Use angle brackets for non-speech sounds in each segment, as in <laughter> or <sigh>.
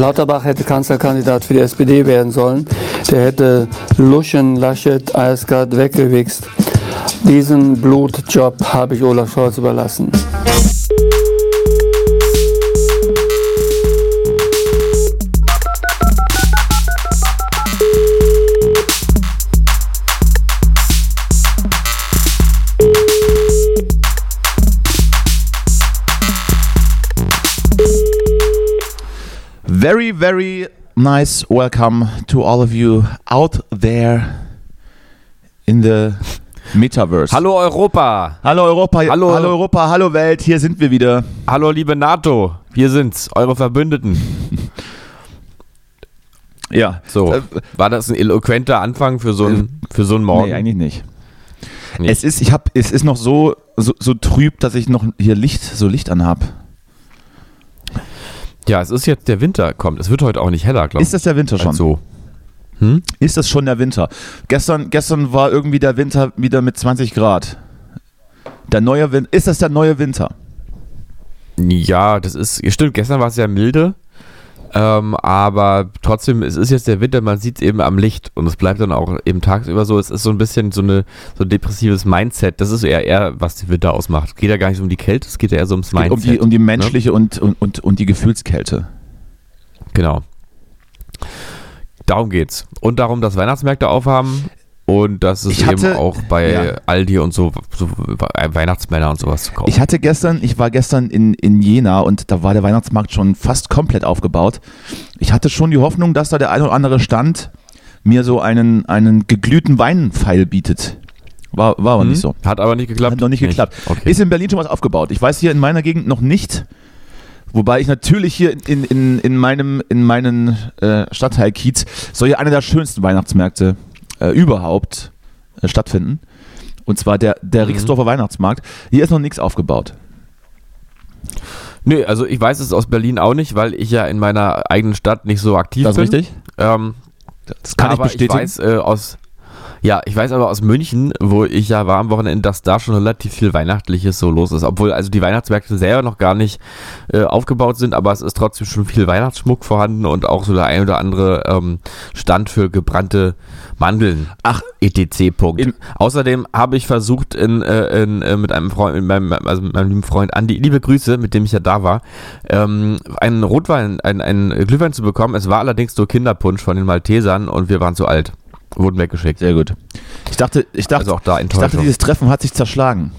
Lauterbach hätte Kanzlerkandidat für die SPD werden sollen. Der hätte Luschen, Laschet, Eisgard weggewichst. Diesen Blutjob habe ich Olaf Scholz überlassen. Very, very nice welcome to all of you out there in the Metaverse. Hallo Europa! Hallo Europa, Hallo. hallo Europa, hallo Welt, hier sind wir wieder. Hallo liebe NATO! Wir sind's, eure Verbündeten. <laughs> Ja. So, Äh, war das ein eloquenter Anfang für so einen für so einen Morgen? Nee, eigentlich nicht. Nee. Es ist, ich hab, es ist noch so, so, so trüb, dass ich noch hier Licht, so Licht anhab. Ja, es ist jetzt der Winter kommt. Es wird heute auch nicht heller, glaube ich. Ist das der Winter schon? als so. Hm? Ist das schon der Winter? Gestern, gestern war irgendwie der Winter wieder mit 20 Grad. Der neue Winter. Ist das der neue Winter? Ja, das ist. Stimmt, gestern war es sehr milde. Ähm, aber trotzdem, es ist jetzt der Winter, man sieht es eben am Licht und es bleibt dann auch eben tagsüber so. Es ist so ein bisschen so, eine, so ein depressives Mindset. Das ist eher, eher, was den Winter ausmacht. Es geht ja gar nicht so um die Kälte, es geht ja eher so ums Mindset. um die, um die ne? menschliche und, und, und, und die Gefühlskälte. Genau. Darum geht's. Und darum, dass Weihnachtsmärkte aufhaben und dass es Ich hatte- eben auch bei ja. Aldi und so, so Weihnachtsmänner und sowas zu kaufen. Ich hatte gestern, ich war gestern in, in Jena und da war der Weihnachtsmarkt schon fast komplett aufgebaut. Ich hatte schon die Hoffnung, dass da der ein oder andere Stand mir so einen, einen geglühten Weinpfeil bietet. War, war aber Hm? nicht so. Hat aber nicht geklappt. Hat noch nicht geklappt. Okay. Ist in Berlin schon was aufgebaut. Ich weiß hier in meiner Gegend noch nicht. Wobei ich natürlich hier in, in, in meinem in meinen äh, Stadtteil Kiez soll ja einer der schönsten Weihnachtsmärkte äh, überhaupt äh, stattfinden. Und zwar der, der Mhm. Rixdorfer Weihnachtsmarkt. Hier ist noch nichts aufgebaut. Nö, also ich weiß es aus Berlin auch nicht, weil ich ja in meiner eigenen Stadt nicht so aktiv Das ist bin. richtig? Ähm, Das kann ich bestätigen. Ich weiß äh, aus, ja, ich weiß aber aus München, wo ich ja war am Wochenende, dass da schon relativ viel Weihnachtliches so los ist. Obwohl also die Weihnachtsmärkte selber noch gar nicht äh, aufgebaut sind, aber es ist trotzdem schon viel Weihnachtsschmuck vorhanden und auch so der ein oder andere ähm, Stand für gebrannte Mandeln. Ach, etc. Punkt. In- Außerdem habe ich versucht, in, äh, in, äh, mit einem Freund, mit meinem, also mit meinem lieben Freund Andi, liebe Grüße, mit dem ich ja da war, ähm, einen Rotwein, einen, einen Glühwein zu bekommen. Es war allerdings nur Kinderpunsch von den Maltesern und wir waren zu alt. Wurden weggeschickt. sehr gut. Ich dachte, ich dachte, Also auch da ich dachte, dieses Treffen hat sich zerschlagen.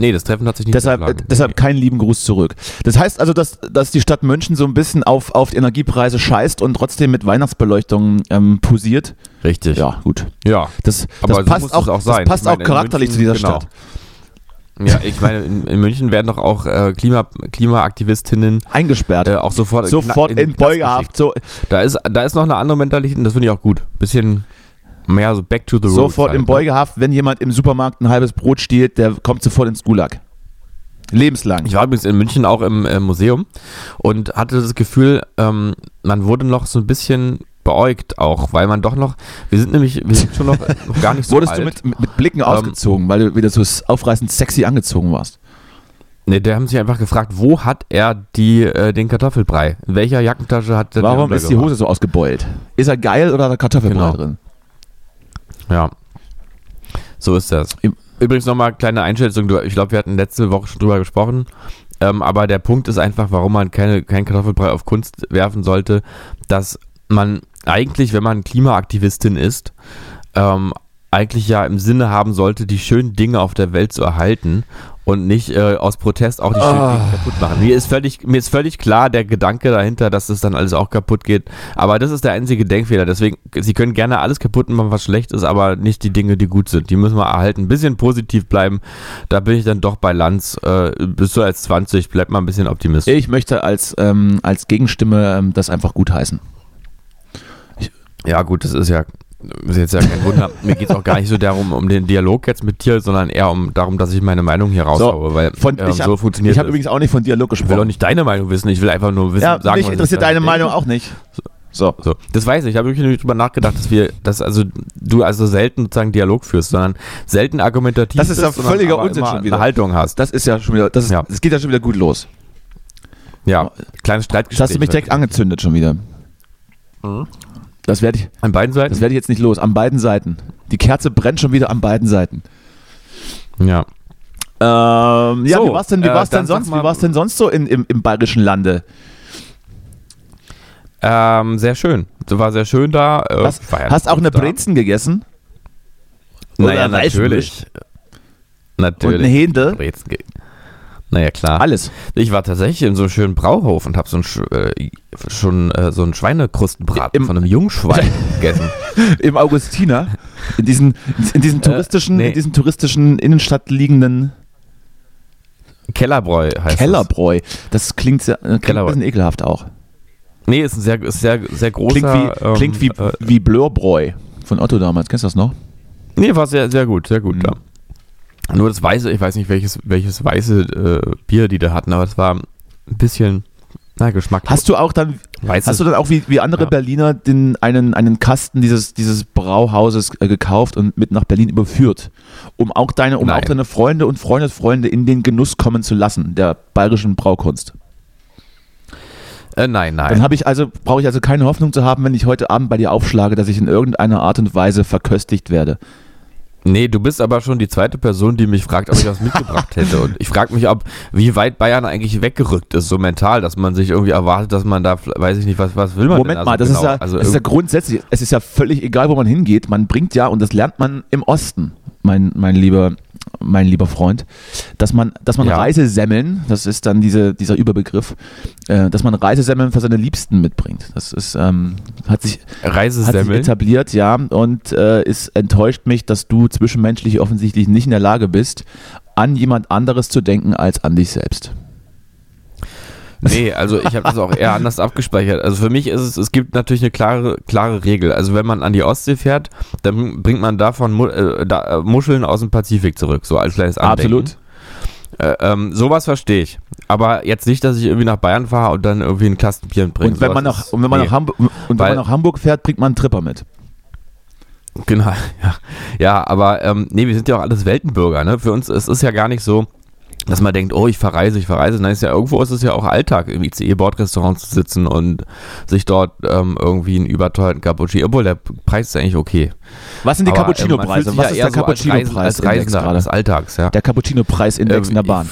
Nee, das Treffen hat sich nicht Deshalb, zerschlagen. deshalb keinen lieben Gruß zurück. Das heißt also, dass, dass die Stadt München so ein bisschen auf, auf die Energiepreise scheißt und trotzdem mit Weihnachtsbeleuchtung ähm, posiert. Richtig. Ja, gut. Ja. Das, Aber das passt muss auch, auch das sein. passt Ich meine, auch charakterlich in zu dieser München- genau. Stadt. Ja, ich meine, in, in München werden doch auch äh, Klima, Klimaaktivistinnen Eingesperrt. äh, auch sofort, Sofort in, in, Knast Beugehaft. So, Da ist, da ist noch eine andere Mentalität und das finde ich auch gut. Bisschen mehr so back to the roots. sofort halt, in ne? Beugehaft, wenn jemand im Supermarkt ein halbes Brot stiehlt, der kommt sofort ins Gulag. Lebenslang. Ich war übrigens in München auch im äh, Museum und hatte das Gefühl, ähm, man wurde noch so ein bisschen beäugt auch, weil man doch noch, wir sind nämlich, wir sind schon noch, <laughs> noch gar nicht so Wurdest alt. du mit, mit, Blicken Ähm, ausgezogen, weil du wieder so aufreißend sexy angezogen warst? Nee, der haben sich einfach gefragt, wo hat er die, äh, den Kartoffelbrei? In welcher Jackentasche hat der Warum ist die Hose so ausgebeult? Ist er geil oder hat er Kartoffelbrei Genau. drin? Ja. So ist das. Übrigens nochmal kleine Einschätzung. Ich glaube, wir hatten letzte Woche schon drüber gesprochen. Ähm, aber der Punkt ist einfach, warum man keine, kein Kartoffelbrei auf Kunst werfen sollte, dass man eigentlich, wenn man Klimaaktivistin ist, ähm, eigentlich ja im Sinne haben sollte, die schönen Dinge auf der Welt zu erhalten und nicht äh, aus Protest auch die schönen Ah. Dinge kaputt machen. Mir ist, völlig, mir ist völlig klar der Gedanke dahinter, dass das dann alles auch kaputt geht. Aber das ist der einzige Denkfehler. Deswegen, Sie können gerne alles kaputt machen, was schlecht ist, aber nicht die Dinge, die gut sind. Die müssen wir erhalten. Ein bisschen positiv bleiben. Da bin ich dann doch bei Lanz. Äh, bist du als 20, bleib mal ein bisschen optimistisch. Ich möchte als, ähm, als Gegenstimme ähm, das einfach gutheißen. Ja, gut, das ist ja, ist jetzt ja kein Wunder. Mir geht es auch gar nicht so darum, um den Dialog jetzt mit dir, sondern eher um darum, dass ich meine Meinung hier raushaue, weil Von, ähm, ich so hab- funktioniert Ich habe übrigens auch nicht von Dialog Ich will auch gesprochen. nicht deine Meinung wissen, ich will einfach nur wissen, Ja, sagen, mich interessiert deine. Meinung auch nicht. So. So, das weiß ich. Ich habe wirklich drüber nachgedacht, dass wir, dass also du also selten sozusagen Dialog führst, sondern selten argumentativ Das ist ja völliger Unsinn schon wieder. eine Haltung hast. Das ist ja schon wieder, das, ist, Ja. das geht ja schon wieder gut los. Ja, kleines Streitgespräch. Jetzt hast du mich direkt angezündet schon wieder. Das werde ich, An beiden Seiten? das werde ich jetzt nicht los. An beiden Seiten. Die Kerze brennt schon wieder an beiden Seiten. ja. Ähm, ja, So, wie war's denn, wie äh, war's denn sonst, mal- wie war's denn sonst so in, im, im bayerischen Lande? Ähm, sehr schön. Das war sehr schön da. Äh, Hast, war ja hast auch eine da. Brezen gegessen? Naja, Oder natürlich. Und Natürlich. eine Hähnde? Brezen Naja, klar. Alles. Ich war tatsächlich in so einem schönen Brauhof und habe so ein, äh, schon äh, so einen Schweinekrustenbraten Im- von einem Jungschwein <laughs> gegessen. Im Augustiner. In diesen, in diesen touristischen, nee. in diesen touristischen Innenstadt liegenden Kellerbräu heißt Kellerbräu. Das klingt, sehr, äh, klingt ein Kellerbräu. bisschen ekelhaft auch. Nee, ist ein sehr, ist sehr, sehr großer. Klingt wie, ähm, klingt wie, Äh, wie Blörbräu von Otto damals. Kennst du das noch? nee, war sehr, sehr gut, sehr gut, Mhm. ja. Nur das weiße, ich weiß nicht, welches, welches weiße äh, Bier die da hatten, aber es war ein bisschen, na, geschmacklos. Hast du auch dann, Weißes- hast du dann auch wie, wie andere Ja. Berliner den, einen, einen Kasten dieses, dieses Brauhauses äh, gekauft und mit nach Berlin überführt, um auch deine, um Nein. auch deine Freunde und Freundesfreunde in den Genuss kommen zu lassen, der bayerischen Braukunst? Äh, nein, nein. Dann habe ich also, brauche ich also keine Hoffnung zu haben, wenn ich heute Abend bei dir aufschlage, dass ich in irgendeiner Art und Weise verköstigt werde. Nee, du bist aber schon die zweite Person, die mich fragt, ob ich was mitgebracht hätte. Und ich frage mich, ob, wie weit Bayern eigentlich weggerückt ist, so mental, dass man sich irgendwie erwartet, dass man da, weiß ich nicht, was, was will man Moment denn? mal, das, Also ist ja, genau, also das ist ja grundsätzlich, es ist ja völlig egal, wo man hingeht. Man bringt ja, und das lernt man im Osten, mein, mein, lieber, mein lieber Freund, dass man, dass man Ja. Reisesemmeln, das ist dann diese, dieser Überbegriff, äh, dass man Reisesemmeln für seine Liebsten mitbringt. Das ist, ähm, hat sich, hat sich etabliert, ja, und äh, es enttäuscht mich, dass du zwischenmenschlich offensichtlich nicht in der Lage bist, an jemand anderes zu denken als an dich selbst. Nee, also ich habe das auch eher anders abgespeichert. Also für mich ist es, es gibt natürlich eine klare, klare Regel. Also wenn man an die Ostsee fährt, dann bringt man davon äh, da, äh, Muscheln aus dem Pazifik zurück, so als kleines Andenken. Absolut. Äh, ähm, sowas verstehe ich. Aber jetzt nicht, dass ich irgendwie nach Bayern fahre und dann irgendwie einen Kasten Bier mitbringe. Und wenn man nach, und wenn man nee. nach Hamburg, und wenn Weil- man nach Hamburg fährt, bringt man einen Tripper mit. Genau, <laughs> ja. Ja, aber ähm, nee, wir sind ja auch alles Weltenbürger, ne? Für uns es ist ja gar nicht so, dass man denkt, oh, ich verreise, ich verreise. Nein, ist ja irgendwo ist es ja auch Alltag, im ICE-Bordrestaurant zu sitzen und sich dort ähm, irgendwie einen überteuerten Cappuccino, obwohl der Preis ist eigentlich okay. Was sind die ähm, Cappuccino-Preise? Was ist der Cappuccino-Preis als Reisender gerade? des Alltags, ja. Der Cappuccino-Preis-Index in der Ähm, Bahn.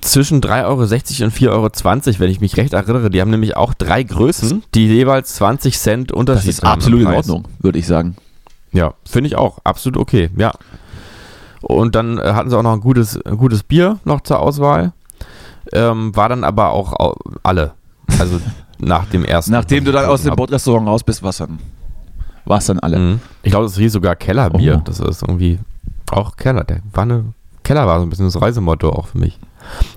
Zwischen 3,60 Euro und 4,20 Euro, wenn ich mich recht erinnere. Die haben nämlich auch drei Größen, die jeweils 20 Cent Das Unterschied ist haben im absolut in. Ordnung, würde ich sagen. Ja, finde ich auch. Absolut okay, ja. Und dann äh, hatten sie auch noch ein gutes, ein gutes Bier noch zur Auswahl. Ähm, war dann aber auch au- alle. Also <laughs> nach dem ersten. Nachdem du dann aus dem Bordrestaurant raus bist, was dann? War es dann alle? Mhm. Ich glaube, das hieß sogar Kellerbier. Oh. Das ist irgendwie auch Keller. Der war eine, Keller war so ein bisschen das Reisemotto auch für mich.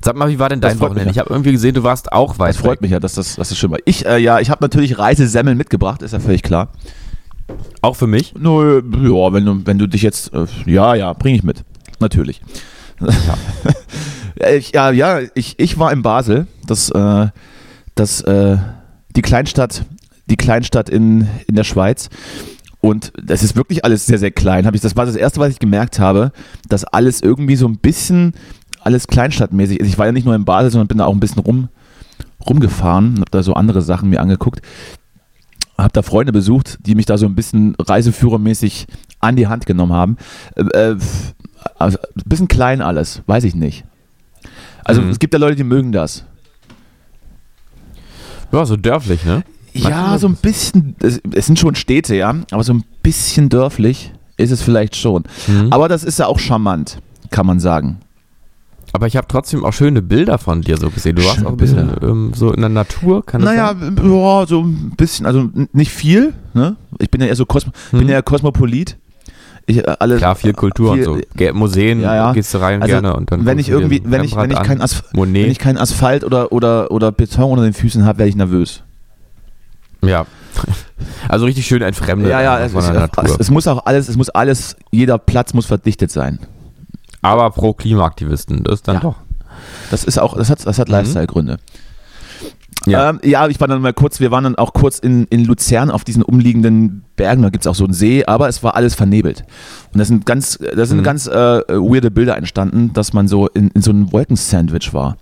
Sag mal, wie war denn dein Wochenende? ja. Ich habe irgendwie gesehen, du warst auch weit Das freut weg. mich ja, dass das, dass das schön war. Ich, äh, ja, ich habe natürlich Reisesemmeln mitgebracht, ist ja völlig klar. Auch für mich? Nö, ja, wenn du, wenn du dich jetzt, äh, ja, ja, bringe ich mit. Natürlich. <laughs> Ja, ich, ja, ja ich, ich war in Basel, das, äh, das, äh, die Kleinstadt, die Kleinstadt in, in der Schweiz. Und das ist wirklich alles sehr, sehr klein. Hab ich, das war das Erste, was ich gemerkt habe, dass alles irgendwie so ein bisschen, alles kleinstadtmäßig ist. Ich war ja nicht nur in Basel, sondern bin da auch ein bisschen rum, rumgefahren, habe da so andere Sachen mir angeguckt. Habe da Freunde besucht, die mich da so ein bisschen reiseführermäßig an die Hand genommen haben. Äh, äh, also ein bisschen klein alles, weiß ich nicht. Also Mhm. es gibt ja Leute, die mögen das. Ja, so dörflich, ne? Ja, so ein bisschen, es, es sind schon Städte, ja, aber so ein bisschen dörflich ist es vielleicht schon. Mhm. Aber das ist ja auch charmant, kann man sagen. Aber ich habe trotzdem auch schöne Bilder von dir so gesehen. Du warst Schöne auch ein bisschen ähm, so in der Natur, kann das Naja, sein? ja, so ein bisschen, also nicht viel. Ne? Ich bin ja eher so Kosmo, Mhm. bin ja Kosmopolit. Ich, äh, alle, Klar, viel Kultur viel- und so. Museen Ja, ja. gehst du rein Also, gerne und dann wenn ich irgendwie, wenn ich, wenn ich, kein Monet. wenn ich kein Asphalt oder, oder, oder Beton unter den Füßen habe, werde ich nervös. Ja. <laughs> Also richtig schön entfremdet Ja, ja, einfach es, Natur. es, es muss auch alles, es muss alles, jeder Platz muss verdichtet sein. Aber pro Klimaaktivisten, das ist dann Ja. doch. Das ist auch, das hat, das hat Mhm. Lifestyle-Gründe. Ja. Ähm, ja, ich war dann mal kurz, wir waren dann auch kurz in, in Luzern auf diesen umliegenden Bergen, da gibt es auch so einen See, aber es war alles vernebelt. Und da sind ganz, da sind Mhm. ganz äh, weirde Bilder entstanden, dass man so in, in so einem Wolkensandwich war.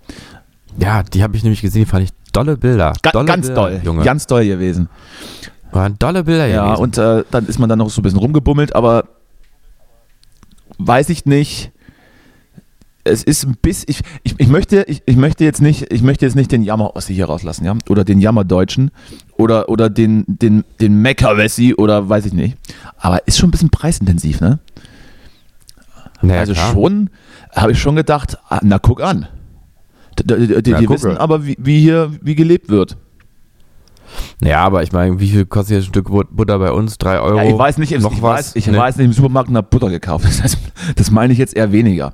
Ja, die habe ich nämlich gesehen, die fand ich dolle Bilder. Ga dolle ganz Bilder, doll, Junge. ganz doll gewesen. Waren dolle Bilder Ja, gewesen. und äh, dann ist man dann noch so ein bisschen rumgebummelt, aber weiß ich nicht. Es ist ein bisschen, ich, ich, ich, möchte, ich, ich möchte jetzt nicht, ich möchte jetzt nicht den Jammer-Ossi hier rauslassen, ja, oder den Jammer-Deutschen oder, oder den, den, den Mecker-Wessi oder weiß ich nicht. Aber ist schon ein bisschen preisintensiv, ne? Naja, also klar. schon, habe ich schon gedacht, ah, na guck an. Die, die gucke. wissen aber, wie, wie hier, wie gelebt wird. Ja, aber ich meine, wie viel kostet jetzt ein Stück But- Butter bei uns? Drei Euro? Ja, ich weiß nicht, noch ich, was? Weiß, ich Nee. weiß nicht, im Supermarkt eine Butter gekauft. <laughs> Das, heißt, das meine ich jetzt eher weniger.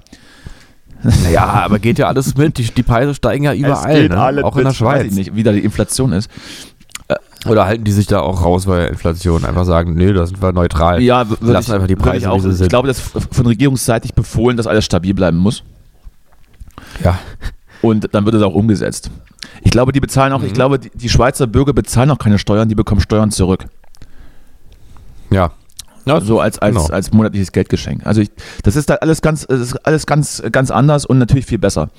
Ja, aber geht ja alles mit. Die, die Preise steigen ja überall, ne? auch in der Weiß Schweiz. ich nicht, wie da die Inflation ist. Oder halten die sich da auch raus bei Inflation? Einfach sagen, nee, da sind wir neutral. Ja, würde Lassen ich, einfach die Preise, ich auch. Ich glaube, dass f- von regierungsseitig befohlen, dass alles stabil bleiben muss. Ja. Und dann wird es auch umgesetzt. Ich glaube, die bezahlen auch, ich Mhm. glaube, die, die Schweizer Bürger bezahlen auch keine Steuern, die bekommen Steuern zurück. Ja. Ja so als, als, genau. als monatliches Geldgeschenk. Also ich, das ist da alles ganz, alles ganz, ganz anders und natürlich viel besser.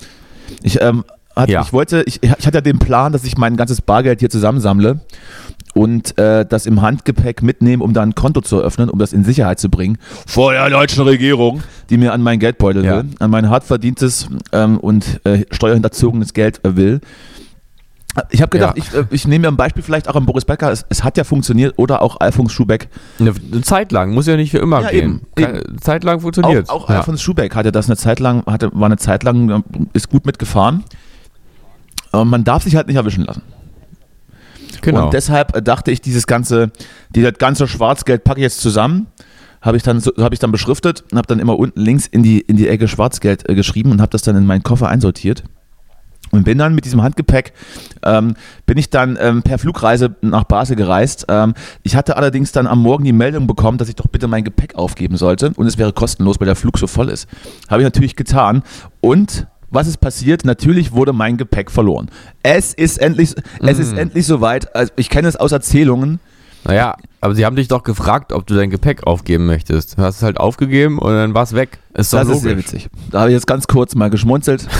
Ich, ähm, hat, Ja. ich wollte, ich, ich hatte ja den Plan, dass ich mein ganzes Bargeld hier zusammensammle und äh, das im Handgepäck mitnehme, um da ein Konto zu eröffnen, um das in Sicherheit zu bringen vor der deutschen Regierung, die mir an meinen Geldbeutel Ja. will, an mein hart verdientes ähm, und äh, steuerhinterzogenes Geld äh, will. Ich habe gedacht, Ja. ich, äh, ich nehme mir ein Beispiel vielleicht auch an Boris Becker. Es, es hat ja funktioniert oder auch Alfons Schubeck. Eine, Zeit lang, muss ja nicht für immer Ja, gehen. eben, Zeit lang funktioniert. Auch, auch ja. Alfons Schubeck hatte das eine Zeit lang, hatte, war eine Zeit lang, äh, ist gut mitgefahren. Aber man darf sich halt nicht erwischen lassen. genau. Und deshalb äh, dachte ich, dieses ganze, dieses ganze Schwarzgeld packe ich jetzt zusammen. Habe ich, dann habe ich dann beschriftet und habe dann immer unten links in die, in die Ecke Schwarzgeld äh, geschrieben und habe das dann in meinen Koffer einsortiert. Und bin dann mit diesem Handgepäck, ähm, bin ich dann ähm, per Flugreise nach Basel gereist. Ähm, ich hatte allerdings dann am Morgen die Meldung bekommen, dass ich doch bitte mein Gepäck aufgeben sollte und es wäre kostenlos, weil der Flug so voll ist. Habe ich natürlich getan. Und was ist passiert? Natürlich wurde mein Gepäck verloren. Es ist endlich, es ist Mm. endlich soweit. Also ich kenne es aus Erzählungen. naja, aber sie haben dich doch gefragt, ob du dein Gepäck aufgeben möchtest. Du hast es halt aufgegeben und dann war es weg. Ist doch Das ist sehr logisch. witzig. Da habe ich jetzt ganz kurz mal geschmunzelt. <laughs>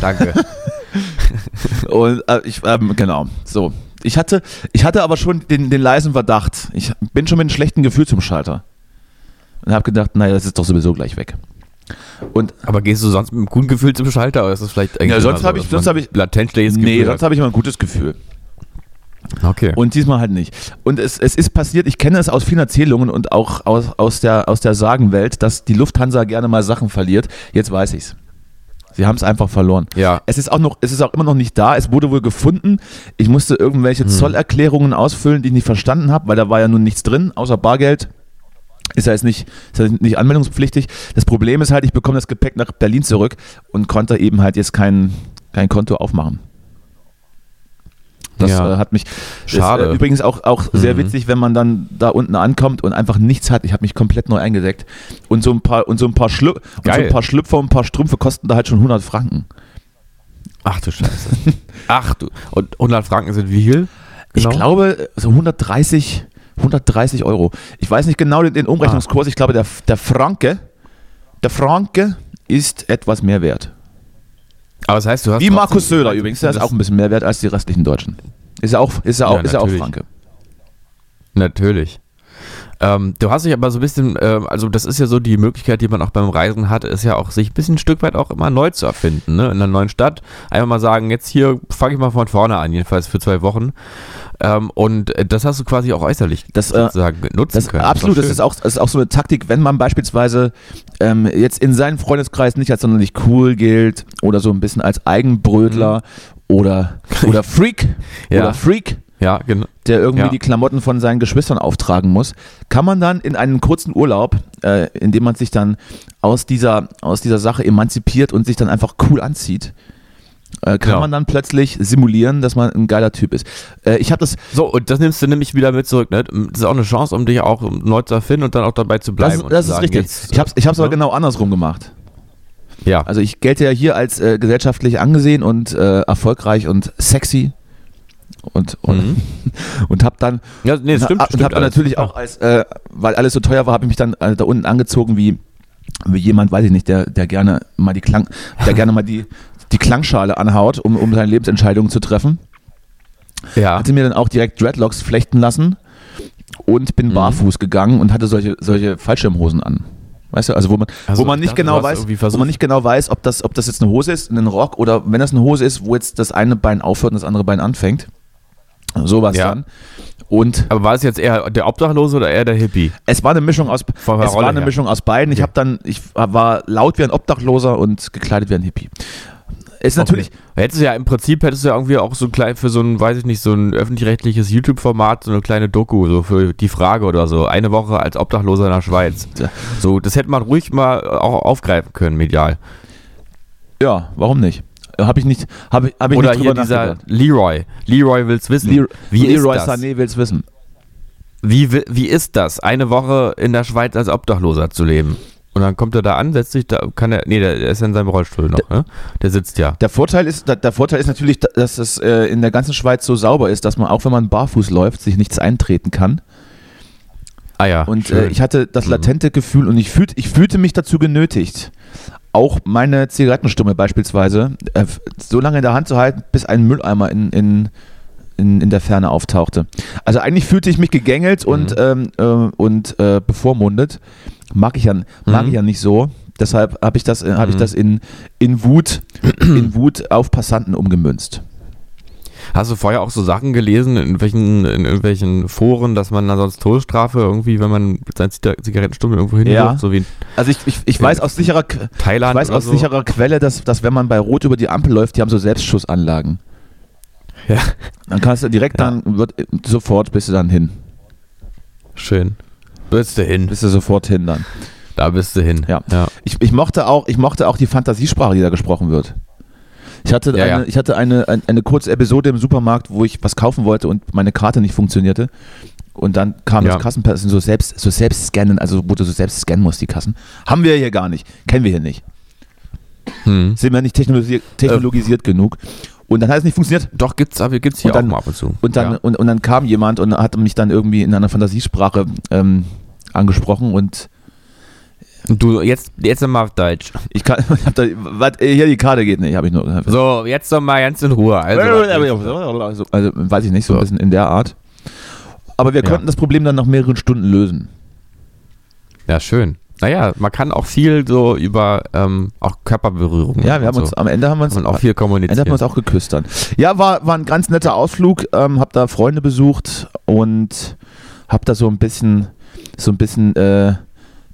Danke. <laughs> Und äh, ich, ähm, genau, so. Ich hatte, ich hatte aber schon den, den leisen Verdacht. Ich bin schon mit einem schlechten Gefühl zum Schalter. Und habe gedacht, naja, das ist doch sowieso gleich weg. Und aber gehst du sonst mit einem guten Gefühl zum Schalter oder ist das vielleicht eigentlich Ja, sonst immer hab ich- sonst ich- latent schlechtes nee, Gefühl sonst hat? habe ich immer ein gutes Gefühl. Okay. Und diesmal halt nicht. Und es, es ist passiert, ich kenne es aus vielen Erzählungen und auch aus, aus, der, aus der Sagenwelt, dass die Lufthansa gerne mal Sachen verliert. Jetzt weiß ich's. Sie haben es einfach verloren. ja. Es ist auch noch, es ist auch immer noch nicht da. Es wurde wohl gefunden. Ich musste irgendwelche Hm. Zollerklärungen ausfüllen, die ich nicht verstanden habe, weil da war ja nun nichts drin, außer Bargeld. Ist ja jetzt nicht, ist ja nicht anmeldungspflichtig. Das Problem ist halt, ich bekomme das Gepäck nach Berlin zurück und konnte eben halt jetzt kein, kein Konto aufmachen. Das Ja. äh, hat mich. Schade. Ist, äh, übrigens auch, auch sehr Mhm. witzig, wenn man dann da unten ankommt und einfach nichts hat. Ich habe mich komplett neu eingedeckt. Und so ein paar, und so ein paar, Schlü und so ein paar Schlüpfer und ein paar Strümpfe kosten da halt schon 100 Franken. Ach du Scheiße. Ach du. Und 100 Franken sind wie viel? Ich Genau. glaube, so 130, 130 Euro. Ich weiß nicht genau den, den Umrechnungskurs. Ich glaube, der, der Franke, der Franke ist etwas mehr wert. Aber das heißt, du hast Wie Markus Söder übrigens. Der ist auch ein bisschen mehr wert als die restlichen Deutschen. Ist er auch, ist er auch, Ja, ist er auch. Franke. Natürlich. Ähm, du hast dich aber so ein bisschen, ähm, also das ist ja so die Möglichkeit, die man auch beim Reisen hat, ist ja auch sich ein bisschen ein Stück weit auch immer neu zu erfinden, ne? In einer neuen Stadt. Einfach mal sagen, jetzt hier fange ich mal von vorne an, jedenfalls für zwei Wochen. Ähm, und äh, das hast du quasi auch äußerlich Das, äh, sozusagen nutzen Das, können. absolut, das ist, auch, das ist auch so eine Taktik, wenn man beispielsweise ähm, jetzt in seinem Freundeskreis nicht als sonderlich cool gilt oder so ein bisschen als Eigenbrötler oder, <laughs> oder Freak Mhm. Ja. oder Freak, Ja, genau. der irgendwie Ja. die Klamotten von seinen Geschwistern auftragen muss, kann man dann in einen kurzen Urlaub, äh, in dem man sich dann aus dieser, aus dieser Sache emanzipiert und sich dann einfach cool anzieht, kann Ja. man dann plötzlich simulieren, dass man ein geiler Typ ist. Äh, ich habe das, So, und das nimmst du nämlich wieder mit zurück, ne? Das ist auch eine Chance, um dich auch neu zu erfinden und dann auch dabei zu das, bleiben. das zu ist sagen, richtig. jetzt, ich habe es ich hab's aber ne? genau andersrum gemacht. Ja, Also ich gelte ja hier als äh, gesellschaftlich angesehen und äh, erfolgreich und sexy und und, Mhm. <laughs> und habe dann ja nee, das und, stimmt. hab- und stimmt habe dann natürlich auch als äh, weil alles so teuer war, habe ich mich dann äh, da unten angezogen wie wie jemand, weiß ich nicht, der der gerne mal die Klang, der gerne mal die die Klangschale anhaut, um, um seine Lebensentscheidungen zu treffen. Ja. Hatte mir dann auch direkt Dreadlocks flechten lassen und bin Mhm. barfuß gegangen und hatte solche, solche Fallschirmhosen an. Weißt du, also wo man, Also, wo man ich nicht dachte, genau weiß, wo man nicht genau weiß, ob das, ob das jetzt eine Hose ist, ein Rock oder wenn das eine Hose ist, wo jetzt das eine Bein aufhört und das andere Bein anfängt. So war es Ja. dann. Und Aber war es jetzt eher der Obdachlose oder eher der Hippie? es war eine Mischung aus, es war eine her. Mischung aus beiden. Ich Okay. habe dann, ich war laut wie ein Obdachloser und gekleidet wie ein Hippie. Ist natürlich, Okay. Hättest du ja im Prinzip hättest du ja irgendwie auch so klein für so ein, weiß ich nicht, so ein öffentlich-rechtliches YouTube-Format, so eine kleine Doku, so für die Frage oder so. Eine Woche als Obdachloser in der Schweiz. So, das hätte man ruhig mal auch aufgreifen können, medial. ja, warum nicht? Habe ich nicht, habe ich, hab ich Oder nicht hier dieser. Leroy. Leroy will's wissen. Leroy, wie Leroy ist das? Sané will's wissen. Wie, wi- wie ist das, eine Woche in der Schweiz als Obdachloser zu leben? Und dann kommt er da an, setzt sich da, kann er, nee, der, der ist ja in seinem Rollstuhl noch, ne? Der sitzt ja. Der Vorteil ist, der Vorteil ist natürlich, dass es äh, in der ganzen Schweiz so sauber ist, dass man auch wenn man barfuß läuft, sich nichts eintreten kann. Ah ja. Und äh, ich hatte das Mhm. latente Gefühl und ich fühlte, ich fühlte mich dazu genötigt, auch meine Zigarettenstumme beispielsweise äh, so lange in der Hand zu halten, bis ein Mülleimer in, in, in, in der Ferne auftauchte. Also eigentlich fühlte ich mich gegängelt und, ähm, äh, und äh, bevormundet. Mag ich ja, mag Mhm. ich ja nicht so. Deshalb habe ich das, äh, hab ich Mhm. das in, in, Wut, <clears throat> in Wut auf Passanten umgemünzt. Hast du vorher auch so Sachen gelesen, in irgendwelchen, in irgendwelchen Foren, dass man dann sonst Todesstrafe irgendwie, wenn man mit seinen Ziga- Zigarettenstummel irgendwo hinwirft, Ja. so wie Also ich, ich, ich weiß aus sicherer, Thailand ich weiß aus so. sicherer Quelle, dass, dass wenn man bei Rot über die Ampel läuft, die haben so Selbstschussanlagen. Ja. Dann kannst du direkt Ja. dann, wird, sofort bist du dann hin. Schön. Bist du hin. Bist du sofort hin dann. Da bist du hin. Ja. ja. Ich, ich, mochte auch, ich mochte auch die Fantasiesprache, die da gesprochen wird. Ich hatte, Ja, eine, ja. Ich hatte eine, eine, eine kurze Episode im Supermarkt, wo ich was kaufen wollte und meine Karte nicht funktionierte. Und dann kam Ja. das Kassenpersonal so selbst, so selbst scannen, also wo du so selbst scannen musst, die Kassen. Haben wir hier gar nicht. Kennen wir hier nicht. Hm. Sind wir nicht technologisiert, technologisiert genug. Und dann hat es nicht funktioniert. Doch, gibt's, aber gibt's hier dann- auch mal ab und zu. Und dann, ja. und, und dann kam jemand und hat mich dann irgendwie in einer Fantasiesprache ähm, angesprochen und Du, jetzt, jetzt noch mal auf Deutsch. ich kann, <laughs> ich hab da, äh, hier die Karte geht nicht, habe ich nur. So, jetzt noch mal ganz in Ruhe. Also, Also, weiß ich nicht, so ein So. bisschen in der Art. Aber wir Ja. konnten das Problem dann nach mehreren Stunden lösen. ja, schön. Naja, man kann auch viel so über ähm, auch Körperberührung. Ja, wir haben und uns, so. am Ende haben wir uns, man auch viel am Ende haben wir uns auch geküsst dann. Ja, war, war ein ganz netter Ausflug, ähm, hab da Freunde besucht und hab da so ein bisschen, so ein bisschen äh,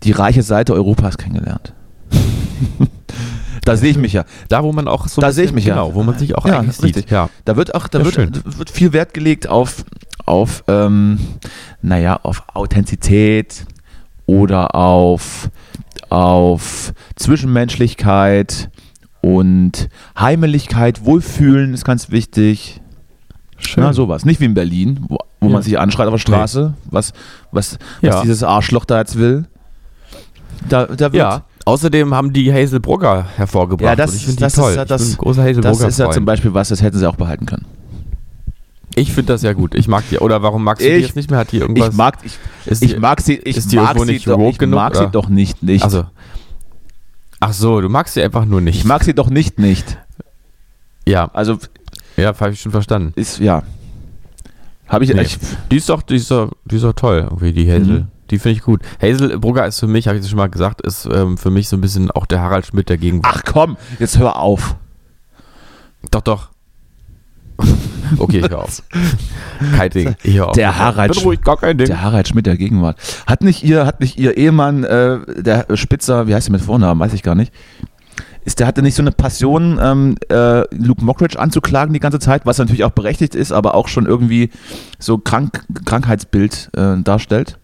die reiche Seite Europas kennengelernt. <laughs> da sehe ich mich ja. da, wo man auch so. Da sehe ich mich ja. Genau, wo man sich auch Ja, eigentlich richtig. sieht. Ja. Da wird auch, da Ja, wird, schön. wird viel Wert gelegt auf, auf ähm, naja, auf Authentizität oder auf, auf Zwischenmenschlichkeit und Heimeligkeit, Wohlfühlen ist ganz wichtig. Schön. Na, sowas. Nicht wie in Berlin, wo, wo Ja. man sich anschreit auf der Straße, was, was, Ja. was dieses Arschloch da jetzt will. Da, da wird, Ja. Außerdem haben die Hazel Brugger hervorgebracht. Ja, das- ich das die ist toll. ja das- ich großer Hazel das ist ja zum. Beispiel was, das hätten sie auch behalten können. Ich finde das ja gut. Ich mag die. Oder warum magst du die Ich- jetzt nicht mehr? Hat die irgendwas? Ich mag, ich, ist ich die, mag sie, ich ist die mag sie nicht doch, woke ich genug, mag sie oder? doch nicht, nicht. Also. Ach so, du magst sie einfach nur nicht. ich mag sie doch nicht, nicht. Ja, Also ja, habe ich schon verstanden. ist ja, habe ich, Nee. ich Die ist doch, die ist doch, die ist doch toll, irgendwie, die Hazel. Mhm. Die finde ich gut. Hazel Brugger ist für mich, habe ich das schon mal gesagt, ist ähm, für mich so ein bisschen auch der Harald Schmidt der Gegenwart. ach komm, jetzt hör auf. Doch, doch. <laughs> Okay, hör auf. <laughs> Kein Ding. Ich hör auf. Der Harald Bin ruhig, gar kein Ding. Der Harald Schmidt der Gegenwart. Hat nicht ihr, hat nicht ihr Ehemann, äh, der Spitzer, wie heißt der mit Vornamen, weiß ich gar nicht. Ist, der hatte nicht so eine Passion, ähm, äh, Luke Mockridge anzuklagen die ganze Zeit, was natürlich auch berechtigt ist, aber auch schon irgendwie so krank, Krankheitsbild äh, darstellt.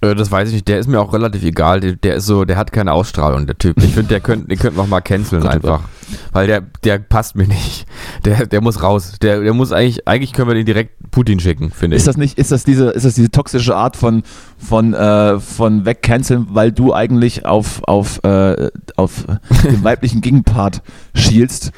Äh, das weiß ich nicht. Der ist mir auch relativ egal. Der, der ist so, der hat keine Ausstrahlung, der Typ. Ich finde, der könnte, den könnten wir mal canceln oh einfach. Weil der, der passt mir nicht. Der, der muss raus. Der, der muss eigentlich, eigentlich können wir den direkt Putin schicken, finde ich. Ist das nicht, ist das diese, ist das diese toxische Art von, von, äh, von wegcanceln, weil du eigentlich auf, auf, äh, auf <laughs> den weiblichen Gegenpart schielst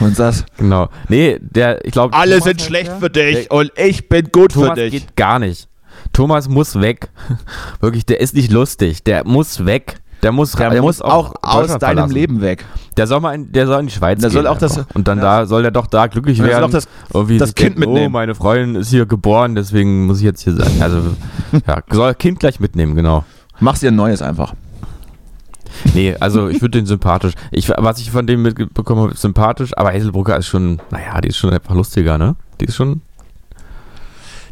und sagst, genau. Nee, der, ich glaube. alle sind schlecht für dich und ich bin gut für Thomas dich. geht gar nicht. Thomas muss weg. <laughs> Wirklich, der ist nicht lustig. Der muss weg. Der muss, Der, muss auch aus deinem. Leben weg. Der soll mal in, der soll in die Schweiz Der gehen. soll auch das- und dann da soll der doch da glücklich Und er soll werden. auch das- Irgendwie das sich Kind denken, mitnehmen. Oh, meine Freundin ist hier geboren, deswegen muss ich jetzt hier sein. Also ja, soll Kind gleich mitnehmen, genau. Mach's dir ein neues einfach. Nee, also ich finde den sympathisch. Ich, was ich von dem mitbekommen habe, sympathisch, aber Hazelbrugger ist schon, naja, die ist schon einfach lustiger, ne? Die ist schon,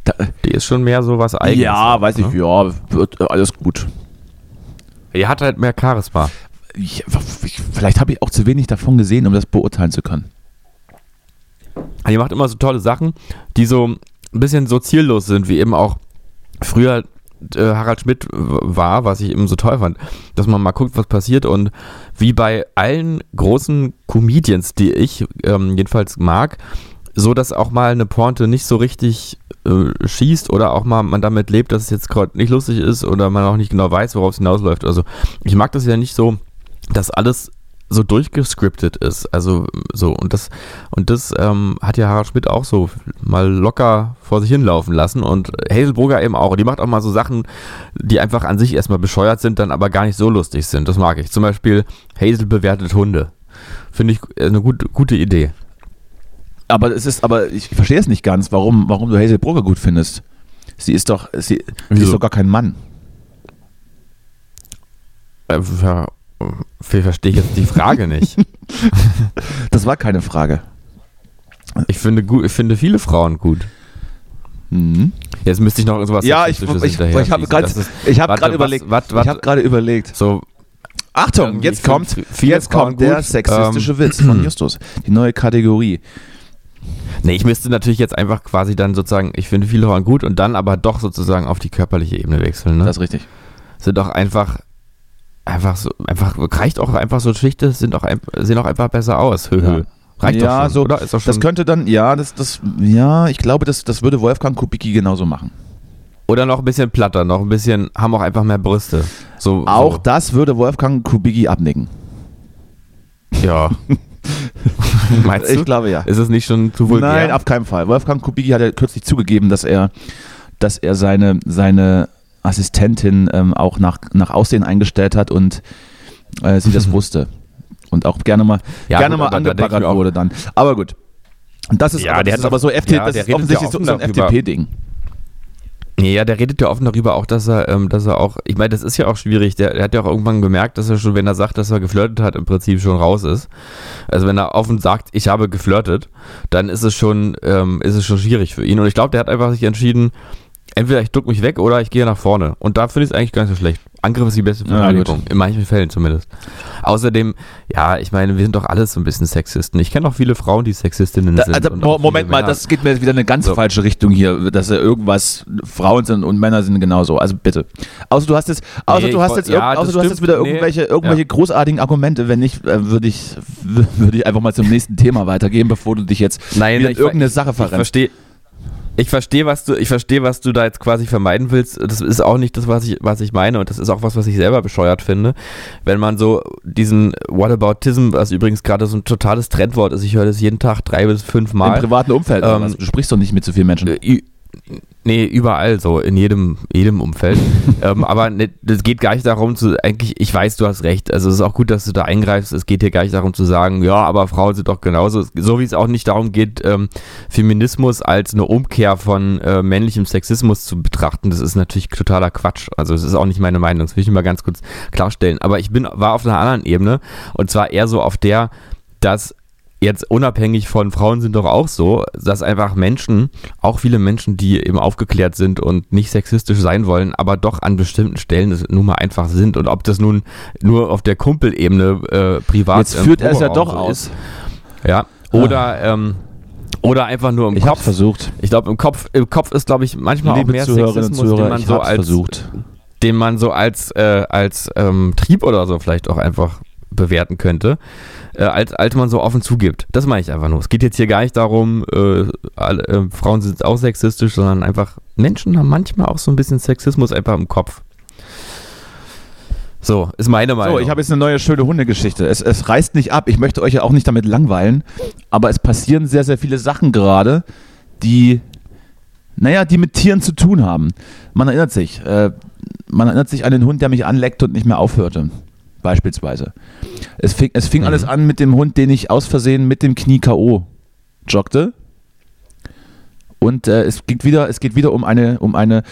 Da, die ist schon mehr so was eigenes. ja, weiß ich, ne? ja, wird äh, alles gut. Die hat halt mehr Charisma. Ich, ich, vielleicht habe ich auch zu wenig davon gesehen, um das beurteilen zu können. Die macht immer so tolle Sachen, die so ein bisschen so ziellos sind, wie eben auch früher äh, Harald Schmidt war, was ich eben so toll fand, dass man mal guckt, was passiert und wie bei allen großen Comedians, die ich ähm, jedenfalls mag, so dass auch mal eine Pointe nicht so richtig äh, schießt oder auch mal man damit lebt, dass es jetzt gerade nicht lustig ist oder man auch nicht genau weiß, worauf es hinausläuft. Also ich mag das ja nicht so, dass alles so durchgescriptet ist. Also so und das und das ähm, hat ja Harald Schmidt auch so mal locker vor sich hinlaufen lassen und Hazelbrugger eben auch. Die macht auch mal so Sachen, die einfach an sich erstmal bescheuert sind, dann aber gar nicht so lustig sind. Das mag ich. Zum Beispiel Hazel bewertet Hunde. Finde ich eine gut, gute Idee. Aber es ist, aber ich verstehe es nicht ganz, warum, warum du Hazel Brugger gut findest. Sie ist doch, sie, sie ist doch gar kein Mann. Äh, ja, ich verstehe jetzt die Frage nicht. <laughs> Das war keine Frage. Ich finde, gut, ich finde viele Frauen gut. Mhm. Jetzt müsste ich noch sowas Ja, ich, ich, ich, ich habe gerade ich hab überlegt. wat- ich wat- habe gerade überlegt. So, Achtung, jetzt kommt, jetzt kommt der gut. sexistische Ähm, Witz von <clears throat> Justus. Die neue Kategorie. Nee, ich müsste natürlich jetzt einfach quasi dann sozusagen, ich finde viele Frauen gut und dann aber doch sozusagen auf die körperliche Ebene wechseln. Ne? Das ist richtig. sind auch einfach, einfach so, einfach, reicht auch einfach so Schichte, sind auch, sehen auch einfach besser aus. Hö, hö. Ja. Reicht ja, doch schon, so, oder? Ist doch schon, das könnte dann, ja, das, das, ja, ich glaube, das, das würde Wolfgang Kubicki genauso machen. oder noch ein bisschen platter, noch ein bisschen, haben auch einfach mehr Brüste. So, Auch so. das würde Wolfgang Kubicki abnicken. Ja. <laughs> <laughs> Meinst du? Ich glaube ja. ist es nicht schon zu vulgär? Nein, auf keinen Fall. Wolfgang Kubicki hat ja kürzlich zugegeben, dass er, dass er seine, seine Assistentin ähm, auch nach, nach Aussehen eingestellt hat und äh, sie das <laughs> wusste. Und auch gerne mal, Ja, gerne gut, mal angebaggert wurde dann. Aber gut. Und das ist, Ja, aber, der das ist hat aber so FT, ja, das der ist offensichtlich ja so, ein. FDP-Ding. Ja, der redet ja offen darüber auch, dass er, ähm, dass er auch, ich meine, das ist ja auch schwierig. Der, der hat ja auch irgendwann gemerkt, dass er schon, wenn er sagt, dass er geflirtet hat, im Prinzip schon raus ist. Also wenn er offen sagt, ich habe geflirtet, dann ist es schon, ähm, ist es schon schwierig für ihn. Und ich glaube, der hat einfach sich entschieden, entweder ich duck mich weg oder ich gehe nach vorne. Und da finde ich es eigentlich gar nicht so schlecht. Angriff ist die beste Ja, Verteidigung. in manchen Fällen zumindest. Außerdem, ja, ich meine, wir sind doch alles so ein bisschen Sexisten. Ich kenne auch viele Frauen, die Sexistinnen Da, sind. also, auch Moment mal, das geht mir jetzt wieder in eine ganz So. falsche Richtung hier, dass irgendwas Frauen sind und Männer sind genauso. Also bitte. Außer du hast jetzt, außer Nee, du ich hast jetzt, ja, außer du hast jetzt wieder Nee. irgendwelche, irgendwelche Ja. großartigen Argumente. Wenn nicht, äh, würde ich, <laughs> würde ich einfach mal zum nächsten Thema weitergehen, bevor du dich jetzt Nein, wieder in ich irgendeine ich- Sache Ich verrennst. verstehe. Ich verstehe, was du, ich verstehe, was du da jetzt quasi vermeiden willst. Das ist auch nicht das, was ich, was ich meine. Und das ist auch was, was ich selber bescheuert finde. Wenn man so diesen Whataboutism, was übrigens gerade so ein totales Trendwort ist, ich höre das jeden Tag drei bis fünf Im Mal. privaten Umfeld. Ähm, du sprichst doch nicht mit so vielen Menschen. Äh, Nee, überall so, in jedem, jedem Umfeld. <laughs> ähm, aber ne, das geht gar nicht darum zu, eigentlich, ich weiß, du hast recht. Also es ist auch gut, dass du da eingreifst. Es geht hier gar nicht darum zu sagen, ja, aber Frauen sind doch genauso. So wie es auch nicht darum geht, ähm, Feminismus als eine Umkehr von äh, männlichem Sexismus zu betrachten. Das ist natürlich totaler Quatsch. Also es ist auch nicht meine Meinung. Das will ich mal ganz kurz klarstellen. Aber ich bin, war auf einer anderen Ebene und zwar eher so auf der, dass jetzt unabhängig von Frauen sind doch auch so, dass einfach Menschen, auch viele Menschen, die eben aufgeklärt sind und nicht sexistisch sein wollen, aber doch an bestimmten Stellen es nun mal einfach sind. Und ob das nun nur auf der Kumpelebene äh, privat Jetzt im führt er es ja doch aus. ist. Ja. Oder, ähm, oder einfach nur im Ich Kopf. versucht. Ich glaube, im Kopf, im Kopf ist, glaube ich, manchmal auch Liebe mehr Zuhörerinnen Sexismus, den Zuhörer, man ich so als versucht. den man so als, äh, als ähm, Trieb oder so vielleicht auch einfach bewerten könnte, äh, als, als man so offen zugibt. Das meine ich einfach nur. Es geht jetzt hier gar nicht darum, äh, alle, äh, Frauen sind auch sexistisch, sondern einfach Menschen haben manchmal auch so ein bisschen Sexismus einfach im Kopf. So, ist meine Meinung. So, ich habe jetzt eine neue schöne Hundegeschichte. Es, es reißt nicht ab. Ich möchte euch ja auch nicht damit langweilen, aber es passieren sehr, sehr viele Sachen gerade, die, naja, die mit Tieren zu tun haben. Man erinnert sich. Äh, man erinnert sich an den Hund, der mich anleckt und nicht mehr aufhörte. Beispielsweise. Es fing, es fing Mhm. alles an mit dem Hund, den ich aus Versehen mit dem Knie K.O. joggte. Und äh, es geht wieder, es geht wieder um eine, um eine,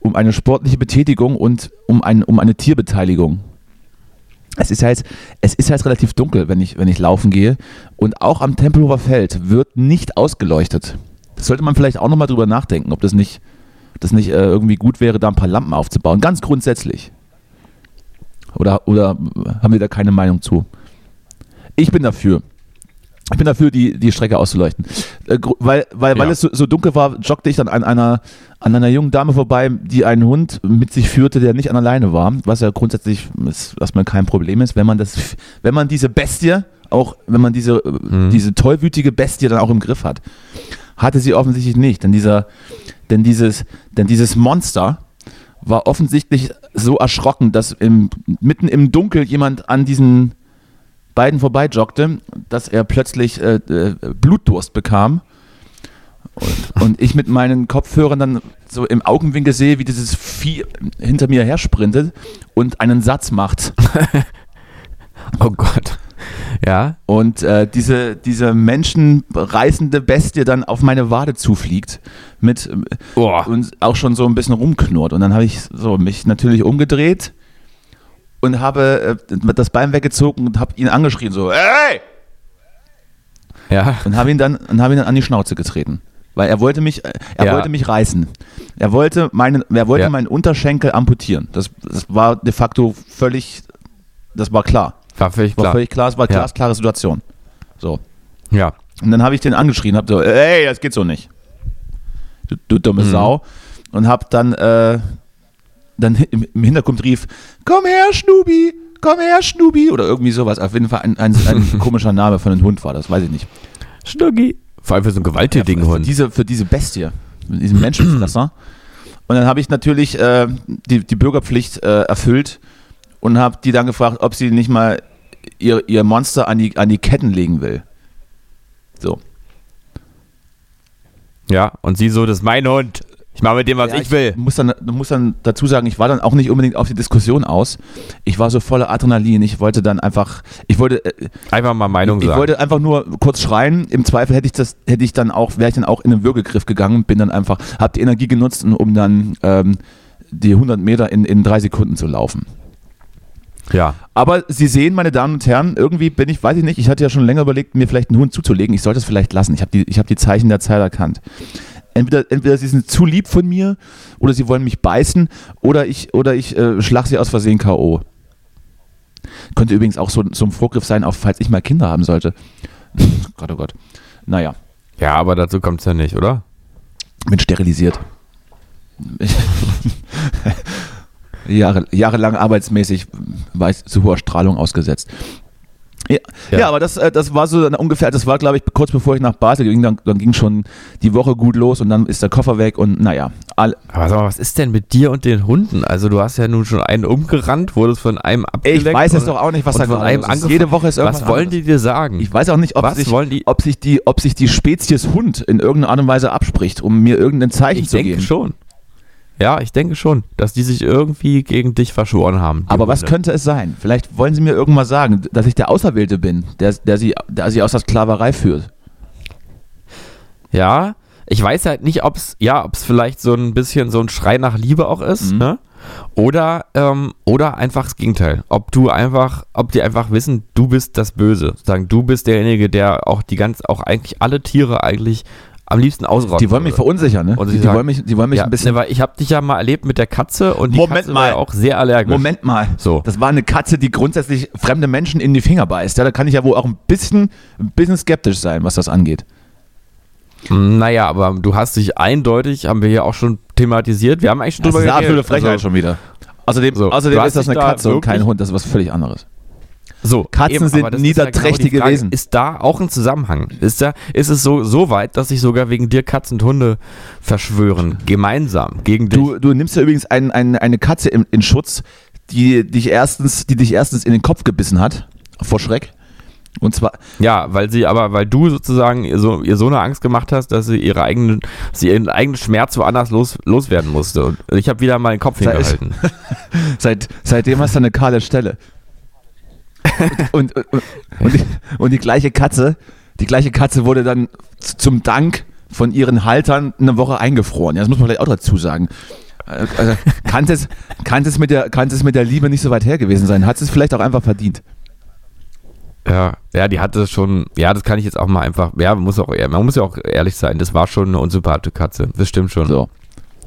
um eine sportliche Betätigung und um, ein, um eine Tierbeteiligung. Es ist ja jetzt, es ist ja jetzt relativ dunkel, wenn ich, wenn ich laufen gehe. Und auch am Tempelhofer Feld wird nicht ausgeleuchtet. Das sollte man vielleicht auch nochmal drüber nachdenken, ob das nicht, das nicht äh, irgendwie gut wäre, da ein paar Lampen aufzubauen. Ganz grundsätzlich. Oder, oder haben wir da keine Meinung zu? Ich bin dafür. Ich bin dafür, die, die Strecke auszuleuchten. Äh, weil weil, weil Ja. es so, so dunkel war, joggte ich dann an einer, an einer jungen Dame vorbei, die einen Hund mit sich führte, der nicht an der Leine war. Was ja grundsätzlich ist, erstmal kein Problem ist, wenn man das, wenn man diese Bestie, auch wenn man diese, äh, diese tollwütige Bestie dann auch im Griff hat. Hatte sie offensichtlich nicht, denn dieser, denn dieses, denn dieses Monster war offensichtlich so erschrocken, dass im, mitten im Dunkel jemand an diesen beiden vorbeijoggte, dass er plötzlich äh, äh, Blutdurst bekam. Und, <laughs> und ich mit meinen Kopfhörern dann so im Augenwinkel sehe, wie dieses Vieh hinter mir her sprintet und einen Satz macht. <laughs> Oh Gott. Ja. Und äh, diese, diese menschenreißende Bestie dann auf meine Wade zufliegt mit Boah. und auch schon so ein bisschen rumknurrt. Und dann habe ich so mich natürlich umgedreht und habe äh, das Bein weggezogen und habe ihn angeschrien so, ey! Ja. Und habe ihn dann und habe ihn dann an die Schnauze getreten. Weil er wollte mich, äh, er Ja. wollte mich reißen. Er wollte meinen, er wollte Ja. meinen Unterschenkel amputieren. Das, das war de facto völlig, das war klar. War völlig War klar. völlig klar, es war Ja. glasklare Situation. So. Ja. Und dann habe ich den angeschrien, habe so, ey, das geht so nicht. Du, du dumme Mhm. Sau. Und habe dann, äh, dann im Hintergrund rief, komm her, Schnubi, komm her, Schnubi. Oder irgendwie sowas. Auf jeden Fall ein, ein, ein <laughs> komischer Name von einem Hund war das, weiß ich nicht. Schnuggi. Vor allem für so einen gewalttätigen für, Hund. diese, für diese Bestie, für diesen Menschenfresser. <clears throat> Und dann habe ich natürlich äh, die, die Bürgerpflicht äh, erfüllt und habe die dann gefragt, ob sie nicht mal ihr, ihr Monster an die, an die Ketten legen will. So. Ja. Und sie so, das ist mein Hund. Ich mache mit dem, was Ja, ich will. Muss dann, muss dann dazu sagen, ich war dann auch nicht unbedingt auf die Diskussion aus. Ich war so voller Adrenalin. Ich wollte dann einfach, ich wollte, äh, Einfach mal Meinung ich sagen. wollte einfach nur kurz schreien. Im Zweifel hätte ich das, hätte ich dann auch, wäre ich dann auch in den Würgegriff gegangen. Bin dann einfach, habe die Energie genutzt, um dann ähm, die 100 Meter in, in drei Sekunden zu laufen. Ja. Aber Sie sehen, meine Damen und Herren, irgendwie bin ich, weiß ich nicht, ich hatte ja schon länger überlegt, mir vielleicht einen Hund zuzulegen. Ich sollte es vielleicht lassen. Ich habe die, ich habe die Zeichen der Zeit erkannt. Entweder, entweder sie sind zu lieb von mir oder sie wollen mich beißen oder ich, oder ich äh, schlag sie aus Versehen K.O. Könnte übrigens auch so, so ein Vorgriff sein, auch falls ich mal Kinder haben sollte. <laughs> Gott, oh Gott. Naja, Ja, aber dazu kommt es ja nicht, oder? bin sterilisiert. <laughs> Jahre, jahrelang arbeitsmäßig war ich zu hoher Strahlung ausgesetzt. Ja, ja. Ja. aber das, äh, das war so ungefähr, das war glaube ich kurz bevor ich nach Basel ging, dann, dann ging schon die Woche gut los und dann ist der Koffer weg und naja, all, Aber sag mal, was ist denn mit dir und den Hunden? Also du hast ja nun schon einen umgerannt, wurdest von einem abgelenkt. ich weiß und- doch auch nicht, was da von einem ist. Jede Woche ist irgendwas Was wollen die dir sagen? Ich weiß auch nicht, ob, Was sich, wollen die- ob, sich die, ob sich die Spezies Hund in irgendeiner Art und Weise abspricht, um mir irgendein Zeichen Ich zu denke geben. schon. Ja, ich denke schon, dass die sich irgendwie gegen dich verschworen haben. Aber was Hunde. könnte es sein? Vielleicht wollen sie mir irgendwas sagen, dass ich der Auserwählte bin, der, der, sie, der sie aus der Sklaverei führt. Ja, ich weiß halt nicht, ob es ja, vielleicht so ein bisschen so ein Schrei nach Liebe auch ist, Mhm. ne? Oder ähm, oder einfach das Gegenteil. Ob du einfach, ob die einfach wissen, du bist das Böse, sagen, du bist derjenige, der auch die ganz, auch eigentlich alle Tiere eigentlich am liebsten ausrotten. Die wollen mich verunsichern, ne? Und Die, sie die, sagen- wollen mich, die wollen mich ja, ein bisschen. ne, ich habe dich ja mal erlebt mit der Katze und die Moment Katze mal. war ja auch sehr allergisch. Moment mal. So. Das war eine Katze, die grundsätzlich fremde Menschen in die Finger beißt. Ja, da kann ich ja wohl auch ein bisschen, ein bisschen skeptisch sein, was das angeht. Naja, aber du hast dich eindeutig, haben wir hier auch schon thematisiert. Wir haben eigentlich schon Das ist drüber eine absolute geredet. Frechheit Also- schon wieder. Außerdem, So, außerdem ist das eine da Katze und kein wirklich- Hund. Das ist was völlig anderes. So, Katzen sind aber das ist ja niederträchtige genau Wesen. Ist da auch ein Zusammenhang? Ist, da, ist es so, so weit, dass sich sogar wegen dir Katzen und Hunde verschwören? Gemeinsam gegen dich? Du, du nimmst ja übrigens ein, ein, eine Katze in, in Schutz, die dich, erstens, die dich erstens in den Kopf gebissen hat, vor Schreck. Und zwar, ja, weil sie aber, weil du sozusagen ihr so, ihr so eine Angst gemacht hast, dass sie ihre eigenen, sie ihren eigenen Schmerz woanders los, loswerden musste. Und ich habe wieder mal den Kopf Sei- hingehalten. <laughs> seit, seitdem hast du eine kahle Stelle. Und, und, und, und, die, und die gleiche Katze, die gleiche Katze wurde dann zum Dank von ihren Haltern eine Woche eingefroren. Ja, das muss man vielleicht auch dazu sagen. Also, also, kann es, kann es mit der, kann es mit der Liebe nicht so weit her gewesen sein? Hat es vielleicht auch einfach verdient? Ja, ja, die hatte schon, ja, das kann ich jetzt auch mal einfach, ja, man muss auch, man muss ja auch ehrlich sein, das war schon eine unsympathische Katze, das stimmt schon. So.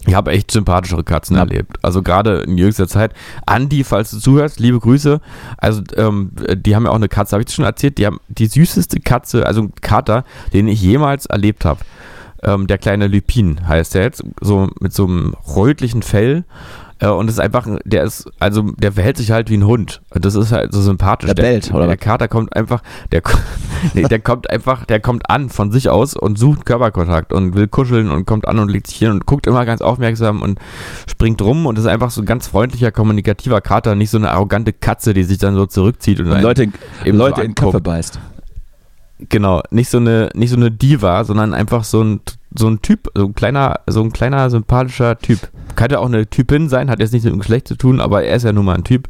Ich habe echt sympathischere Katzen Ja. erlebt. Also gerade in jüngster Zeit. Andi, falls du zuhörst, liebe Grüße. Also ähm, die haben ja auch eine Katze, habe ich das schon erzählt? Die haben die süßeste Katze, also ein Kater, den ich jemals erlebt habe. Ähm, der kleine Lupin heißt der jetzt, so mit so einem rötlichen Fell. Äh, und ist einfach, ein- der ist, also der verhält sich halt wie ein Hund. Und Das ist halt so sympathisch. Der bellt, oder Der? Kater kommt einfach, der, <laughs> nee, der kommt einfach, der kommt an von sich aus und sucht Körperkontakt und will kuscheln und kommt an und legt sich hin und guckt immer ganz aufmerksam und springt rum und ist einfach so ein ganz freundlicher, kommunikativer Kater, nicht so eine arrogante Katze, die sich dann so zurückzieht und, Und Leute, Leute so in Köpfe beißt. Genau, nicht so eine, nicht so eine Diva, sondern einfach so ein, so ein Typ, so ein kleiner, so ein kleiner sympathischer Typ. Könnte auch eine Typin sein, hat jetzt nichts mit dem Geschlecht zu tun, aber er ist ja nun mal ein Typ.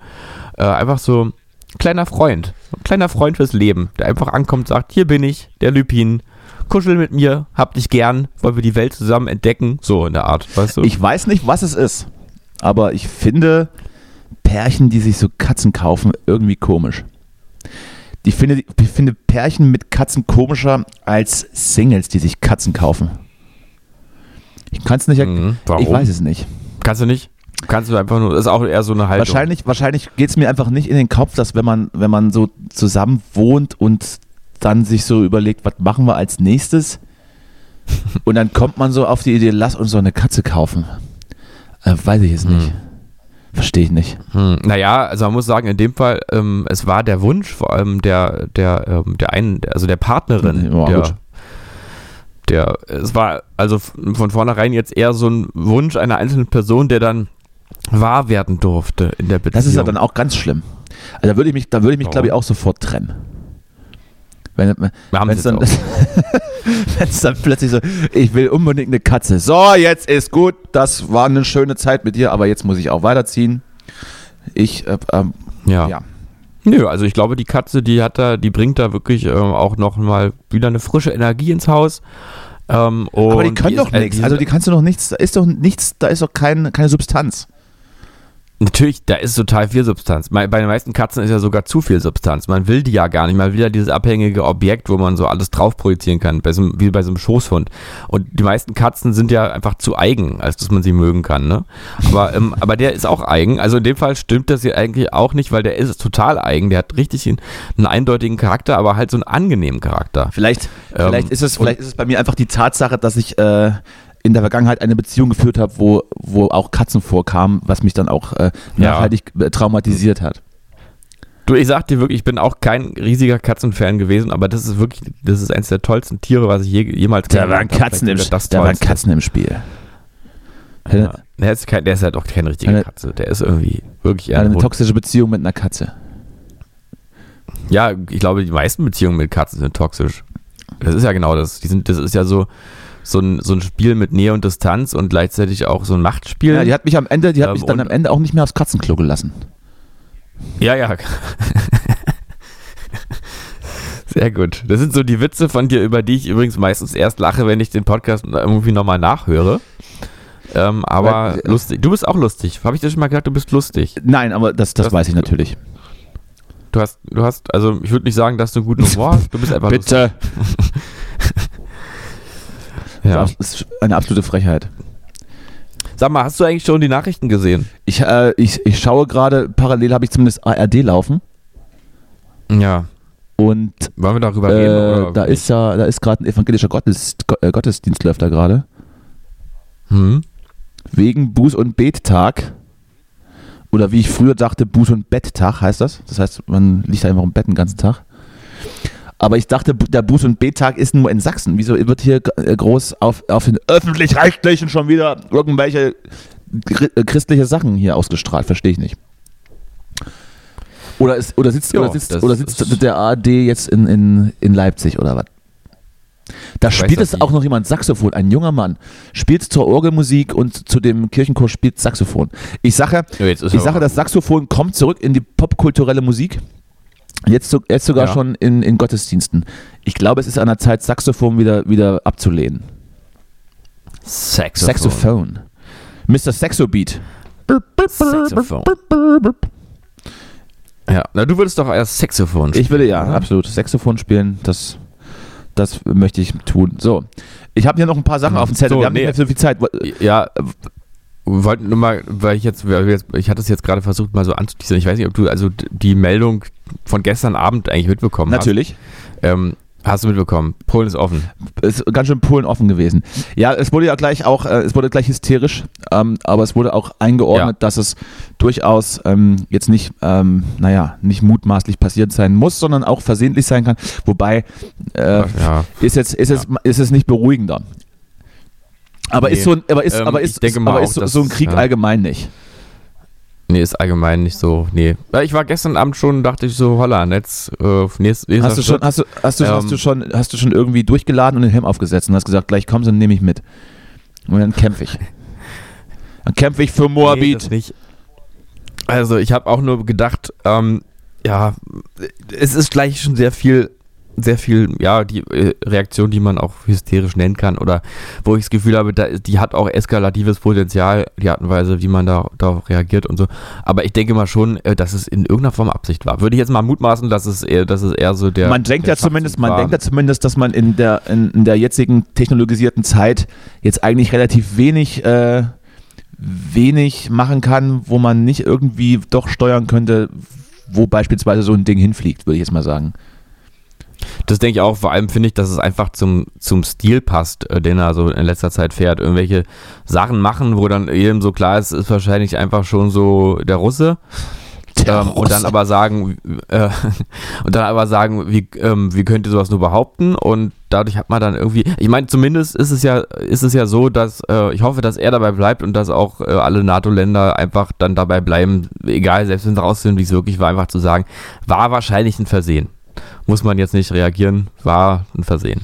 Äh, einfach so ein kleiner Freund, ein kleiner Freund fürs Leben, der einfach ankommt, sagt, hier bin ich, der Lupin, kuschel mit mir, hab dich gern, wollen wir die Welt zusammen entdecken, so in der Art, weißt du? Ich weiß nicht, was es ist, aber ich finde Pärchen, die sich so Katzen kaufen, irgendwie komisch. Ich finde, ich finde Pärchen mit Katzen komischer als Singles, die sich Katzen kaufen. Ich kann es nicht. Mhm. Warum? Ich weiß es nicht. Kannst du nicht? Kannst du einfach nur, das ist auch eher so eine Haltung. Wahrscheinlich, wahrscheinlich geht es mir einfach nicht in den Kopf, dass wenn man, wenn man so zusammen wohnt und dann sich so überlegt, was machen wir als nächstes? <laughs> Und dann kommt man so auf die Idee, lass uns so eine Katze kaufen. Äh, weiß ich es nicht. Verstehe ich nicht. Hm, naja, also man muss sagen, in dem Fall, ähm, es war der Wunsch vor allem der, der, ähm, der einen, also der Partnerin, Ja, der, der, es war also von vornherein jetzt eher so ein Wunsch einer einzelnen Person, der dann wahr werden durfte in der Beziehung. Das ist ja dann auch ganz schlimm. Also da würde ich mich, da würde ich mich, glaube ich, auch sofort trennen. Wenn Wir haben wenn es dann, <laughs> <laughs> auch. wenn's dann plötzlich so, ich will unbedingt eine Katze. So, jetzt ist gut. Das war eine schöne Zeit mit dir, aber jetzt muss ich auch weiterziehen. Ich, äh, ähm, ja. ja. Nö, also ich glaube, die Katze, die hat da, die bringt da wirklich ähm, auch noch mal wieder eine frische Energie ins Haus. Ähm, Aber die können ist- doch nichts. die Also die kannst du doch nichts, da ist doch nichts, da ist doch kein, keine Substanz. Natürlich, da ist total viel Substanz. Bei den meisten Katzen ist ja sogar zu viel Substanz. Man will die ja gar nicht. Man will ja dieses abhängige Objekt, wo man so alles drauf projizieren kann, bei so, wie bei so einem Schoßhund. Und die meisten Katzen sind ja einfach zu eigen, als dass man sie mögen kann. Ne? Aber, ähm, <laughs> aber der ist auch eigen. Also in dem Fall stimmt das hier eigentlich auch nicht, weil der ist total eigen. Der hat richtig einen, einen eindeutigen Charakter, aber halt so einen angenehmen Charakter. Vielleicht, Ähm, vielleicht, ist es, vielleicht ist es bei mir einfach die Tatsache, dass ich äh, in der Vergangenheit eine Beziehung geführt habe, wo, wo auch Katzen vorkamen, was mich dann auch äh, Ja. nachhaltig äh, traumatisiert hat. Du, ich sag dir wirklich, ich bin auch kein riesiger Katzenfan gewesen, aber das ist wirklich, das ist eins der tollsten Tiere, was ich je, jemals Da waren. Katzen im, das da waren. Katzen im Spiel. Ja. Der, ist kein, der ist halt auch keine richtige Eine- Katze. Der ist irgendwie wirklich eher Eine ein Hund. toxische Beziehung mit einer Katze. Ja, ich glaube, die meisten Beziehungen mit Katzen sind toxisch. Das ist ja genau das. Die sind, das ist ja so, so, ein, so ein Spiel mit Nähe und Distanz und gleichzeitig auch so ein Machtspiel. Ja, die hat mich am Ende, die hat Ähm, mich dann am Ende auch nicht mehr aufs Katzenklo gelassen. Ja, ja. Sehr gut. Das sind so die Witze von dir, über die ich übrigens meistens erst lache, wenn ich den Podcast irgendwie nochmal nachhöre. Ähm, aber Weil- lustig. Du bist auch lustig. Habe ich dir schon mal gesagt, du bist lustig. Nein, aber das, das Das- weiß ich natürlich. Du hast, du hast, also ich würde nicht sagen, dass du guten Humor hast. Du bist einfach lustig. Ja. Das ist eine absolute Frechheit. Sag mal, hast du eigentlich schon die Nachrichten gesehen? Ich, äh, ich, ich schaue gerade, parallel habe ich zumindest ARD laufen Ja. und Wollen wir darüber äh, reden? Oder da ist ja, da ist gerade ein evangelischer Gottes, Go- äh, Gottesdienst läuft da gerade. Hm? Wegen Buß- und Bettag. Oder wie ich früher dachte, Buß- und Betttag heißt das. Das heißt, man liegt einfach im Bett den ganzen Tag. Aber ich dachte, der Buß- und Bettag ist nur in Sachsen. Wieso wird hier äh, groß auf, auf den Öffentlich-Rechtlichen schon wieder irgendwelche äh, christliche Sachen hier ausgestrahlt? Verstehe ich nicht. Oder, ist, oder, sitzt, Ja, oder, sitzt, oder sitzt der ARD jetzt in, in, in Leipzig oder was? Da spielt es auch noch jemand Saxophon, ein junger Mann. Spielt zur Orgelmusik und zu dem Kirchenchor spielt Saxophon. Ich sage, Ja, ich sage, das Saxophon kommt zurück in die popkulturelle Musik. Jetzt, jetzt sogar Ja. schon in, in Gottesdiensten. Ich glaube, es ist an der Zeit, Saxophon wieder, wieder abzulehnen. Saxophon. Saxophon. Mr. Saxobeat. Saxophon. Ja, na, du würdest doch erst Saxophon Ich würde ja, oder? absolut. Saxophon spielen, das, das möchte ich tun. So, ich habe hier noch ein paar Sachen Mhm. auf dem Zettel. So, Wir haben nee. nicht mehr so viel Zeit. Ja, wollten nur mal, weil ich jetzt, ich hatte es jetzt gerade versucht mal so anzuteasern. Ich weiß nicht, ob du also die Meldung von gestern Abend eigentlich mitbekommen Natürlich. hast. Ähm, hast du mitbekommen? Polen ist offen. ist ganz schön Polen offen gewesen. Ja, es wurde ja gleich auch, äh, es wurde gleich hysterisch, ähm, aber es wurde auch eingeordnet, Ja. dass es durchaus ähm, jetzt nicht, ähm, naja, nicht mutmaßlich passiert sein muss, sondern auch versehentlich sein kann. Wobei äh, ja. ist jetzt, ist jetzt, ist es nicht beruhigender. Aber Nee. ist so, ein- aber ist, Ähm, aber ist, mal aber auch, ist so, so ein Krieg ja. allgemein nicht. Nee, ist allgemein nicht so. Nee. Ich war gestern Abend schon, dachte ich so, holla, jetzt äh, nächst, Hast du schon, hast du, hast du, hast Ähm, du schon, hast du schon irgendwie durchgeladen und den Helm aufgesetzt und hast gesagt, gleich kommst du und nehme ich mit. Und dann kämpfe ich. <laughs> Dann kämpfe ich für Nee, Moabit. das nicht. Also ich habe auch nur gedacht, ähm, ja, es ist gleich schon sehr viel, sehr viel, ja, die äh, Reaktion, die man auch hysterisch nennen kann oder wo ich das Gefühl habe, da, die hat auch eskalatives Potenzial, die Art und Weise, wie man da darauf reagiert und so. Aber ich denke mal schon, äh, dass es in irgendeiner Form Absicht war. Würde ich jetzt mal mutmaßen, dass es eher, dass es eher so der. man denkt der ja zumindest, man war. denkt ja zumindest, dass man in der, in, in der jetzigen technologisierten Zeit jetzt eigentlich relativ wenig, äh, wenig machen kann, wo man nicht irgendwie doch steuern könnte, wo beispielsweise so ein Ding hinfliegt, würde ich jetzt mal sagen. Das denke ich auch. Vor allem finde ich, dass es einfach zum, zum Stil passt, äh, den er so in letzter Zeit fährt. Irgendwelche Sachen machen, wo dann jedem so klar ist, ist wahrscheinlich einfach schon so der Russe. Der ähm, und dann Russe. aber sagen, <laughs> äh, und dann aber sagen, wie, ähm, wie könnt ihr sowas nur behaupten? Und dadurch hat man dann irgendwie, ich meine, zumindest ist es ja, ist es ja so, dass äh, ich hoffe, dass er dabei bleibt und dass auch äh, alle NATO-Länder einfach dann dabei bleiben, egal, selbst wenn sie raus sind, wie es wirklich war, einfach zu sagen, war wahrscheinlich ein Versehen. Muss man jetzt nicht reagieren, war ein Versehen.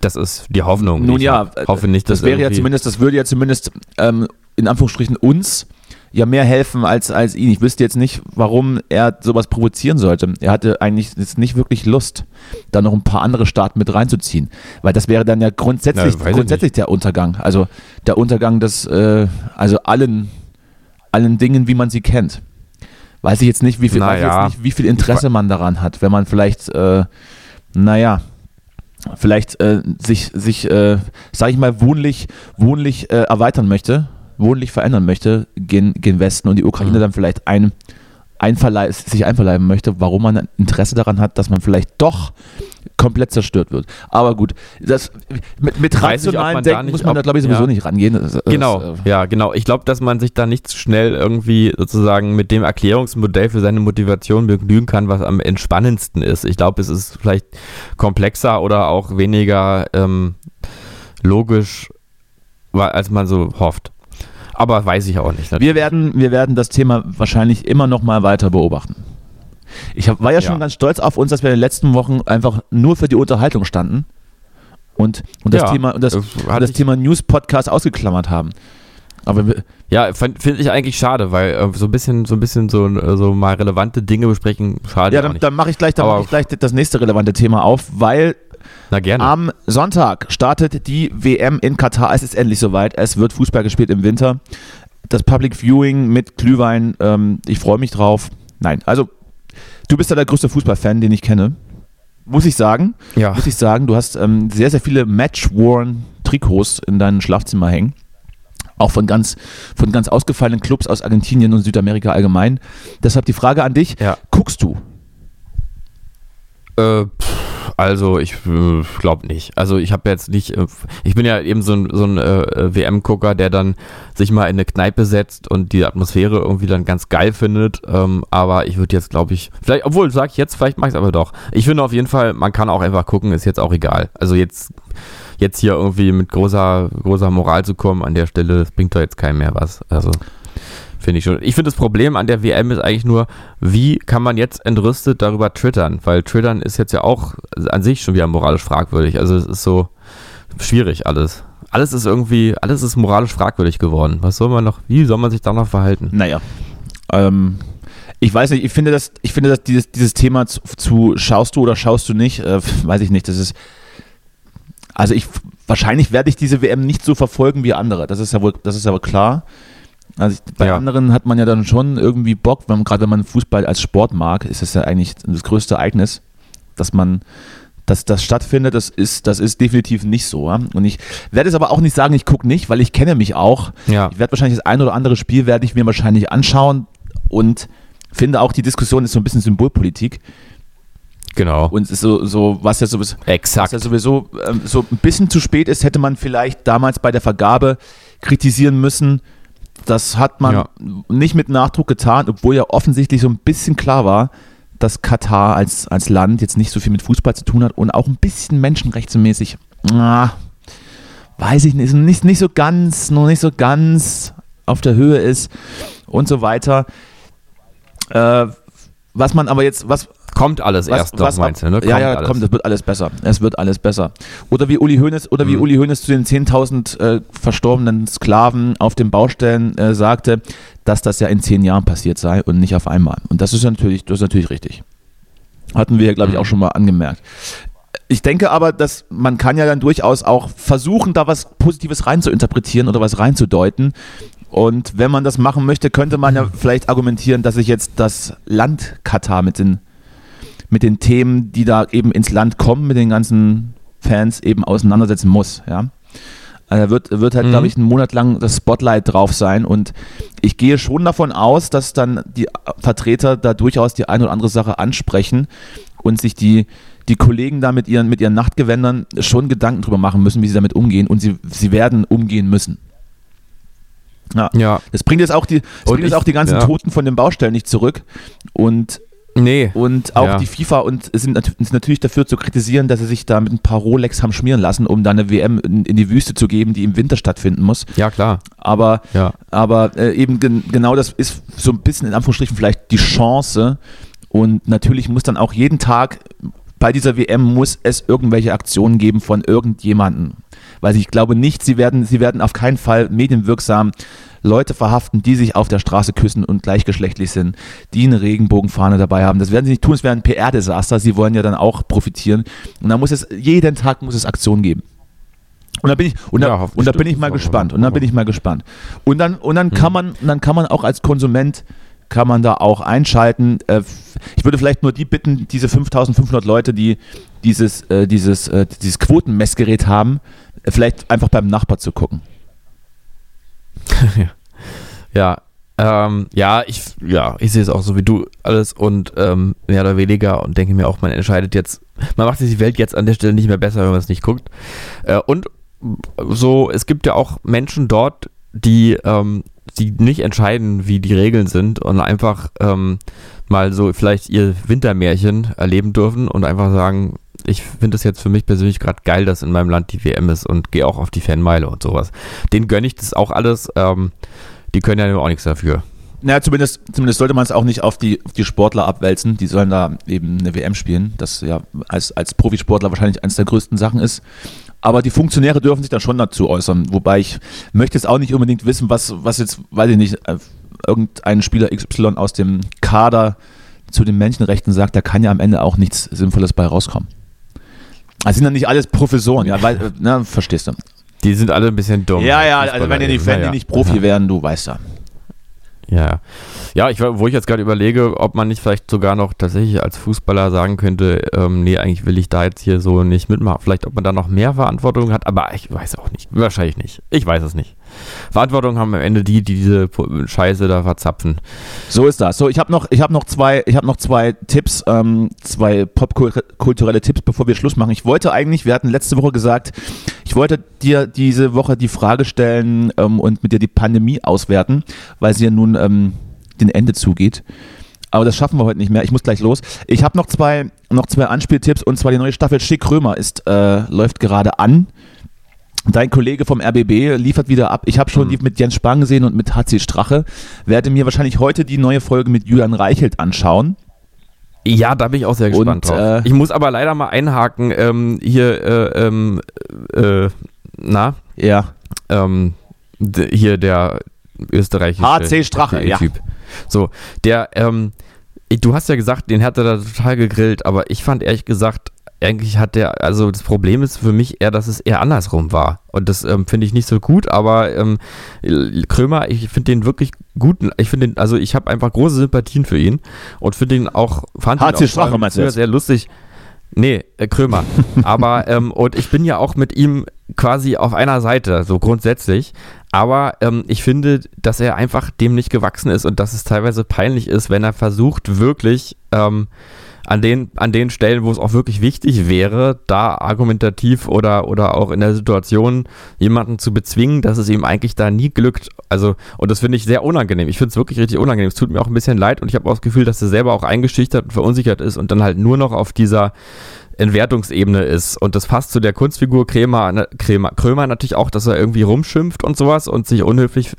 Das ist die Hoffnung. Nun Ich ja, hoffe nicht, das dass wäre ja zumindest, das würde ja zumindest ähm, in Anführungsstrichen uns ja mehr helfen als, als ihn. Ich wüsste jetzt nicht, warum er sowas provozieren sollte. Er hatte eigentlich jetzt nicht wirklich Lust, da noch ein paar andere Staaten mit reinzuziehen. Weil das wäre dann ja grundsätzlich, Na, grundsätzlich der Untergang. Also der Untergang des, äh, also allen, allen Dingen, wie man sie kennt. Weiß ich jetzt nicht, wie viel, Naja, nicht, wie viel Interesse man daran hat, wenn man vielleicht, äh, naja, vielleicht äh, sich, sich äh, sag ich mal, wohnlich, wohnlich äh, erweitern möchte, wohnlich verändern möchte, gen, gen Westen und die Ukraine Mhm. dann vielleicht ein, einverlei sich einverleiben möchte, warum man ein Interesse daran hat, dass man vielleicht doch komplett zerstört wird. Aber gut, das, mit, mit rationalen da Denken nicht- muss man da, ob- glaube ich, sowieso ja. nicht rangehen. Das, das, Genau, ja, genau. Ich glaube, dass man sich da nicht zu schnell irgendwie sozusagen mit dem Erklärungsmodell für seine Motivation begnügen kann, was am entspannendsten ist. Ich glaube, es ist vielleicht komplexer oder auch weniger ähm, logisch, als man so hofft. Aber weiß ich auch nicht. Wir werden, wir werden das Thema wahrscheinlich immer noch mal weiter beobachten. Ich hab, war ja schon Ja. ganz stolz auf uns, dass wir in den letzten Wochen einfach nur für die Unterhaltung standen und, und das Ja, Thema, und das, äh, das Thema News-Podcast ausgeklammert haben. Aber Ja, finde ich eigentlich schade, weil äh, so ein bisschen, so ein bisschen so, so mal relevante Dinge besprechen, schade ja, dann, dann mache ich, gleich, dann Aber- mach ich gleich das nächste relevante Thema auf, weil Na gerne. Am Sonntag startet die WM in Katar. Es ist endlich soweit. Es wird Fußball gespielt im Winter. Das Public Viewing mit Glühwein. Ähm, ich freue mich drauf. Nein, also du bist ja der größte Fußballfan, den ich kenne. Muss ich sagen. ja. Muss ich sagen, du hast ähm, sehr, sehr viele Match-Worn-Trikots in deinem Schlafzimmer hängen. Auch von ganz, von ganz ausgefallenen Clubs aus Argentinien und Südamerika allgemein. Deshalb die Frage an dich: Ja. Guckst du? Äh, pff, also ich äh, glaube nicht. Also ich habe jetzt nicht, äh, ich bin ja eben so ein, so ein äh, WM-Gucker, der dann sich mal in eine Kneipe setzt und die Atmosphäre irgendwie dann ganz geil findet. Ähm, aber ich würde jetzt, glaube ich, vielleicht, obwohl sag ich jetzt, vielleicht mache ich es aber doch. Ich finde auf jeden Fall, man kann auch einfach gucken, ist jetzt auch egal. Also jetzt, jetzt hier irgendwie mit großer, großer Moral zu kommen an der Stelle, das bringt doch jetzt keinem mehr was. Also Finde ich schon. Ich finde das Problem an der WM ist eigentlich nur, wie kann man jetzt entrüstet darüber twittern? Weil twittern ist jetzt ja auch an sich schon wieder moralisch fragwürdig. Also es ist so schwierig alles. Alles ist irgendwie, alles ist moralisch fragwürdig geworden. Was soll man noch, wie soll man sich da noch verhalten? Naja. Ähm, Ich weiß nicht, ich finde das, ich finde dass dieses, dieses Thema zu, zu schaust du oder schaust du nicht, äh, weiß ich nicht. Das ist, also ich, wahrscheinlich werde ich diese WM nicht so verfolgen wie andere. Das ist ja wohl, das ist aber klar. Also ich, bei Ja. anderen hat man ja dann schon irgendwie Bock, wenn man, gerade wenn man Fußball als Sport mag, ist das ja eigentlich das größte Ereignis, dass man, dass das stattfindet. Das ist, das ist definitiv nicht so. Ja? Und ich werde es aber auch nicht sagen, ich gucke nicht, weil ich kenne mich auch. Ja. Ich werde wahrscheinlich das ein oder andere Spiel werde ich mir wahrscheinlich anschauen und finde auch die Diskussion ist so ein bisschen Symbolpolitik Genau. und es ist so, so was ja sowieso, was Exakt. ja sowieso ähm, so ein bisschen zu spät ist, hätte man vielleicht damals bei der Vergabe kritisieren müssen. Das hat man Ja. nicht mit Nachdruck getan, obwohl ja offensichtlich so ein bisschen klar war, dass Katar als, als Land jetzt nicht so viel mit Fußball zu tun hat und auch ein bisschen menschenrechtsmäßig, ah, weiß ich nicht, nicht, nicht so ganz, noch nicht so ganz auf der Höhe ist und so weiter. Äh, was man aber jetzt, was, Kommt alles erst noch, meinst du, ne? ja, ja, alles. komm, das wird alles besser. Es wird alles besser. Oder wie Uli Hoeneß, oder wie Mhm. Uli Hoeneß zu den 10.000 äh, verstorbenen Sklaven auf den Baustellen äh, sagte, dass das ja in zehn Jahren passiert sei und nicht auf einmal. Und das ist natürlich, das ist natürlich richtig. Hatten wir, glaube ich, auch schon mal angemerkt. Ich denke aber, dass man kann ja dann durchaus auch versuchen, da was Positives reinzuinterpretieren oder was reinzudeuten. Und wenn man das machen möchte, könnte man ja vielleicht argumentieren, dass sich jetzt das Land Katar mit den mit den Themen, die da eben ins Land kommen, mit den ganzen Fans eben auseinandersetzen muss. Ja? Also da wird, wird halt, Mhm. glaube ich, einen Monat lang das Spotlight drauf sein und ich gehe schon davon aus, dass dann die Vertreter da durchaus die eine oder andere Sache ansprechen und sich die, die Kollegen da mit ihren, mit ihren Nachtgewändern schon Gedanken drüber machen müssen, wie sie damit umgehen und sie, sie werden umgehen müssen. Ja. Ja. Das bringt jetzt auch die, das bringt jetzt auch die ganzen ja. Toten von den Baustellen nicht zurück und Nee. und auch Ja. die FIFA und sind, sind natürlich dafür zu kritisieren, dass sie sich da mit ein paar Rolex haben schmieren lassen, um da eine WM in, in die Wüste zu geben, die im Winter stattfinden muss. Ja, klar. Aber, Ja. aber äh, eben gen genau das ist so ein bisschen in Anführungsstrichen vielleicht die Chance. Und natürlich muss dann auch jeden Tag bei dieser WM muss es irgendwelche Aktionen geben von irgendjemanden. Weil ich glaube nicht, sie werden, sie werden auf keinen Fall medienwirksam Leute verhaften, die sich auf der Straße küssen und gleichgeschlechtlich sind, die eine Regenbogenfahne dabei haben. Das werden sie nicht tun, es wäre ein PR-Desaster. Sie wollen ja dann auch profitieren. Und da muss es, jeden Tag muss es Aktionen geben. Und da bin ich, und da, Ja, und da bin ich mal gespannt. Und dann bin ich mal gespannt. Und dann, und dann kann man, dann kann man auch als Konsument kann man da auch einschalten. Äh, Ich würde vielleicht nur die bitten, diese 5500 Leute, die dieses, äh, dieses, äh, dieses Quotenmessgerät haben, vielleicht einfach beim Nachbar zu gucken. <laughs> Ja, ähm, ja, ich, ja, ich sehe es auch so wie du alles und ähm, mehr oder weniger und denke mir auch, man entscheidet jetzt, man macht sich die Welt jetzt an der Stelle nicht mehr besser, wenn man es nicht guckt. Äh, und so, es gibt ja auch Menschen dort, die, ähm, die nicht entscheiden, wie die Regeln sind und einfach ähm, mal so vielleicht ihr Wintermärchen erleben dürfen und einfach sagen, ich finde es jetzt für mich persönlich gerade geil, dass in meinem Land die WM ist und gehe auch auf die Fanmeile und sowas. Den gönne ich das auch alles. Ähm, die können ja auch nichts dafür. Naja, zumindest, zumindest sollte man es auch nicht auf die, auf die Sportler abwälzen. Die sollen da eben eine WM spielen, das ja als, als Profisportler wahrscheinlich eines der größten Sachen ist. Aber die Funktionäre dürfen sich dann schon dazu äußern. Wobei ich möchte jetzt auch nicht unbedingt wissen, was, was jetzt, weiß ich nicht, äh, irgendein Spieler XY aus dem Kader zu den Menschenrechten sagt, da kann ja am Ende auch nichts Sinnvolles bei rauskommen. Also sind dann nicht alles Professoren, ja, weil, äh, na, verstehst du. Die sind alle ein bisschen dumm. Ja, ja, also wenn die, nicht- wenn die Naja. nicht Profi wären, du weißt ja. Ja, ja, ich, wo ich jetzt gerade überlege, ob man nicht vielleicht sogar noch tatsächlich als Fußballer sagen könnte, ähm, nee, eigentlich will ich da jetzt hier so nicht mitmachen. Vielleicht, ob man da noch mehr Verantwortung hat, aber ich weiß auch nicht. Wahrscheinlich nicht. Ich weiß es nicht. Verantwortung haben am Ende die, die diese Scheiße da verzapfen. So ist das. So, ich habe noch, ich noch zwei, noch zwei Tipps, ähm, zwei popkulturelle Tipps, bevor wir Schluss machen. Ich wollte eigentlich, wir hatten letzte Woche gesagt, ich wollte dir diese Woche die Frage stellen ähm, und mit dir die Pandemie auswerten, weil sie ja nun ähm, den Ende zugeht. Aber das schaffen wir heute nicht mehr. Ich muss gleich los. Ich habe noch zwei, noch zwei Anspieltipps und zwar die neue Staffel Schick Römer ist äh, läuft gerade an. Dein Kollege vom RBB liefert wieder ab. Ich habe schon die mit Jens Spahn gesehen und mit HC Strache. Werde mir wahrscheinlich heute die neue Folge mit Julian Reichelt anschauen. Ja, da bin ich auch sehr gespannt Und, drauf. äh, ich muss aber leider mal einhaken, ähm, hier, äh, ähm, äh, na, Ja. ähm, hier der österreichische HC Strache, ja. Typ. So, der, ähm, du hast ja gesagt, den hat er da total gegrillt, aber ich fand ehrlich gesagt, eigentlich hat der, also das Problem ist für mich eher, dass es eher andersrum war. Und das ähm, finde ich nicht so gut, aber ähm, Krömer, ich finde den wirklich gut. Ich finde den, also ich habe einfach große Sympathien für ihn und finde ihn auch, fand HC ihn Schwache, auch meinst du sehr, jetzt? sehr lustig. Nee, äh, Krömer. <laughs> aber, ähm, und ich bin ja auch mit ihm quasi auf einer Seite, so grundsätzlich. Aber ähm, ich finde, dass er einfach dem nicht gewachsen ist und dass es teilweise peinlich ist, wenn er versucht, wirklich ähm, an den, an den Stellen, wo es auch wirklich wichtig wäre, da argumentativ oder, oder auch in der Situation jemanden zu bezwingen, dass es ihm eigentlich da nie glückt. Also, und das finde ich sehr unangenehm. Ich finde es wirklich richtig unangenehm. Es tut mir auch ein bisschen leid und ich habe auch das Gefühl, dass er selber auch eingeschüchtert und verunsichert ist und dann halt nur noch auf dieser Entwertungsebene ist. Und das passt zu der Kunstfigur Krämer, ne, Krämer, Krömer natürlich auch, dass er irgendwie rumschimpft und sowas und sich unhöflich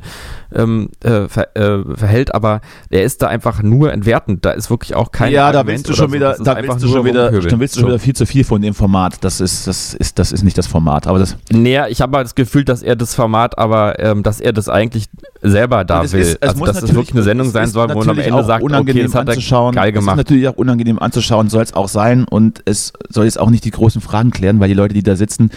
ähm, äh, ver, äh, verhält, aber er ist da einfach nur entwertend. Da ist wirklich auch kein ja, da Argument willst du schon so. wieder, Das da willst du schon wieder, dann willst du schon wieder viel zu viel von dem Format. Das ist, das ist, das ist nicht das Format. Aber das, Naja, ich habe halt das Gefühl, dass er das Format, aber ähm, dass er das eigentlich selber da will. ist- es also, muss dass es natürlich- wirklich eine Sendung sein soll, wo man am Ende sagt, okay, das hat er geil Es ist gemacht. natürlich auch unangenehm anzuschauen, soll es auch sein. Und es soll jetzt auch nicht die großen Fragen klären, weil die Leute, die da sitzen,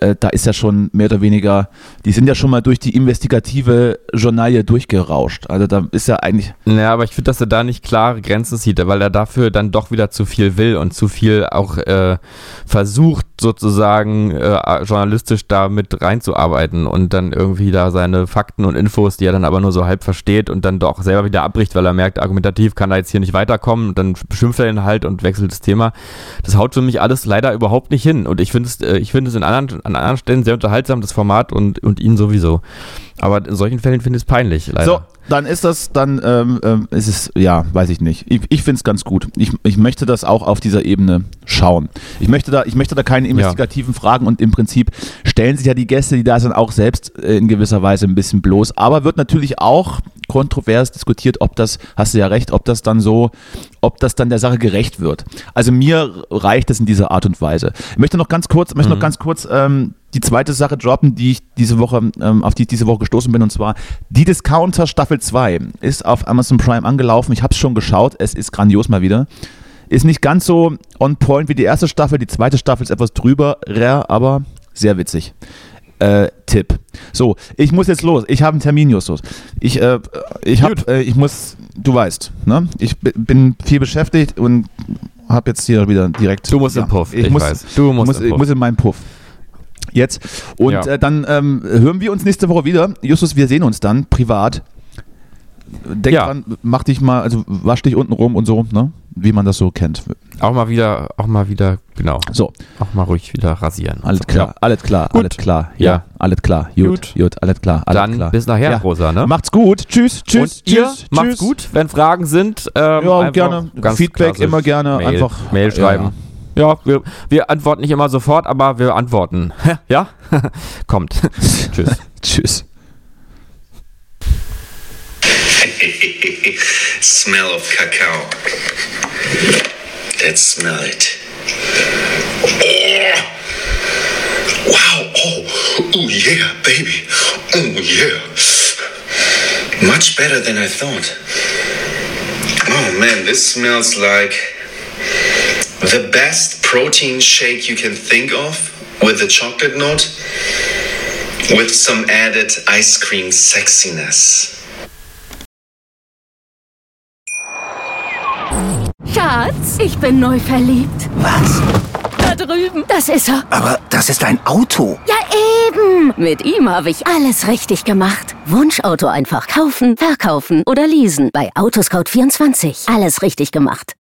äh, da ist ja schon mehr oder weniger, die sind ja schon mal durch die investigative Journalie durchgerauscht. Also da ist ja eigentlich, Ja, aber ich finde, dass er da nicht klare Grenzen sieht, weil er dafür dann doch wieder zu viel will und zu viel auch äh, versucht, sozusagen äh, journalistisch da mit reinzuarbeiten und dann irgendwie da seine Fakten und Infos, die er dann aber nur so halb versteht und dann doch selber wieder abbricht, weil er merkt, argumentativ kann er jetzt hier nicht weiterkommen und dann beschimpft er ihn halt und wechselt das Thema. Das haut für mich alles leider überhaupt nicht hin und ich finde es, äh, ich finde es in anderen, an anderen Stellen sehr unterhaltsam, das Format und, und ihn sowieso. Aber in solchen Fällen finde ich es peinlich, leider. So, dann ist das, dann ähm, ähm, ist es, ja, weiß ich nicht. Ich, ich finde es ganz gut. Ich, ich möchte das auch auf dieser Ebene schauen. Ich möchte da, ich möchte da keine investigativen Fragen und im Prinzip stellen sich ja die Gäste, die da sind, auch selbst äh, in gewisser Weise ein bisschen bloß. Aber wird natürlich auch kontrovers diskutiert, ob das, hast du ja recht, ob das dann so, ob das dann der Sache gerecht wird. Also mir reicht es in dieser Art und Weise. Ich möchte noch ganz kurz, möchte noch ganz kurz ähm, die zweite Sache droppen, die ich diese Woche, ähm, auf die ich diese Woche gestoßen bin, und zwar die Discounter Staffel 2 ist auf Amazon Prime angelaufen. Ich habe es schon geschaut, es ist grandios mal wieder. Ist nicht ganz so on point wie die erste Staffel, die zweite Staffel ist etwas drüber, rare, aber sehr witzig. Äh, Tipp. So, ich muss jetzt los. Ich habe einen Termin, Justus. Ich, äh, ich habe, äh, ich muss, du weißt, ne? Ich bi- bin viel beschäftigt und habe jetzt hier wieder direkt. Du musst in Puff, Ich, ich muss, weiß. Du musst muss, in ich muss in meinen Puff. Jetzt. Und Ja. äh, dann ähm, hören wir uns nächste Woche wieder. Justus, wir sehen uns dann privat. Denk Ja. dran, mach dich mal, also wasch dich unten rum und so, ne? Wie man das so kennt. Auch mal wieder, auch mal wieder, genau, So, auch mal ruhig wieder rasieren. alles So, klar, ja. alles klar, Gut. alles klar. Ja, Ja. alles klar. Gut, Gut. gut, alles klar, alles Dann klar. bis nachher, Ja. Rosa, ne? Macht's gut. Tschüss, tschüss, Und ihr tschüss. macht's tschüss. gut. Wenn Fragen sind, ähm, Ja, gerne. Feedback immer gerne. Mail, Einfach Mail schreiben. Ja, wir, wir antworten nicht immer sofort, aber wir antworten. ja? <laughs> <laughs> Kommt. <laughs> Tschüss. Tschüss. smell of cacao. Let's smell it. Oh. Wow. Oh. Oh yeah, baby. Oh yeah. Much better than I thought. Oh man, this smells like the best protein shake you can think of with a chocolate note with some added ice cream sexiness. Schatz, ich bin neu verliebt. Was? Da drüben. Das ist er. Aber das ist ein Auto. Ja, eben. Mit ihm habe ich alles richtig gemacht. Wunschauto einfach kaufen, verkaufen oder leasen. Bei Autoscout24. Alles richtig gemacht.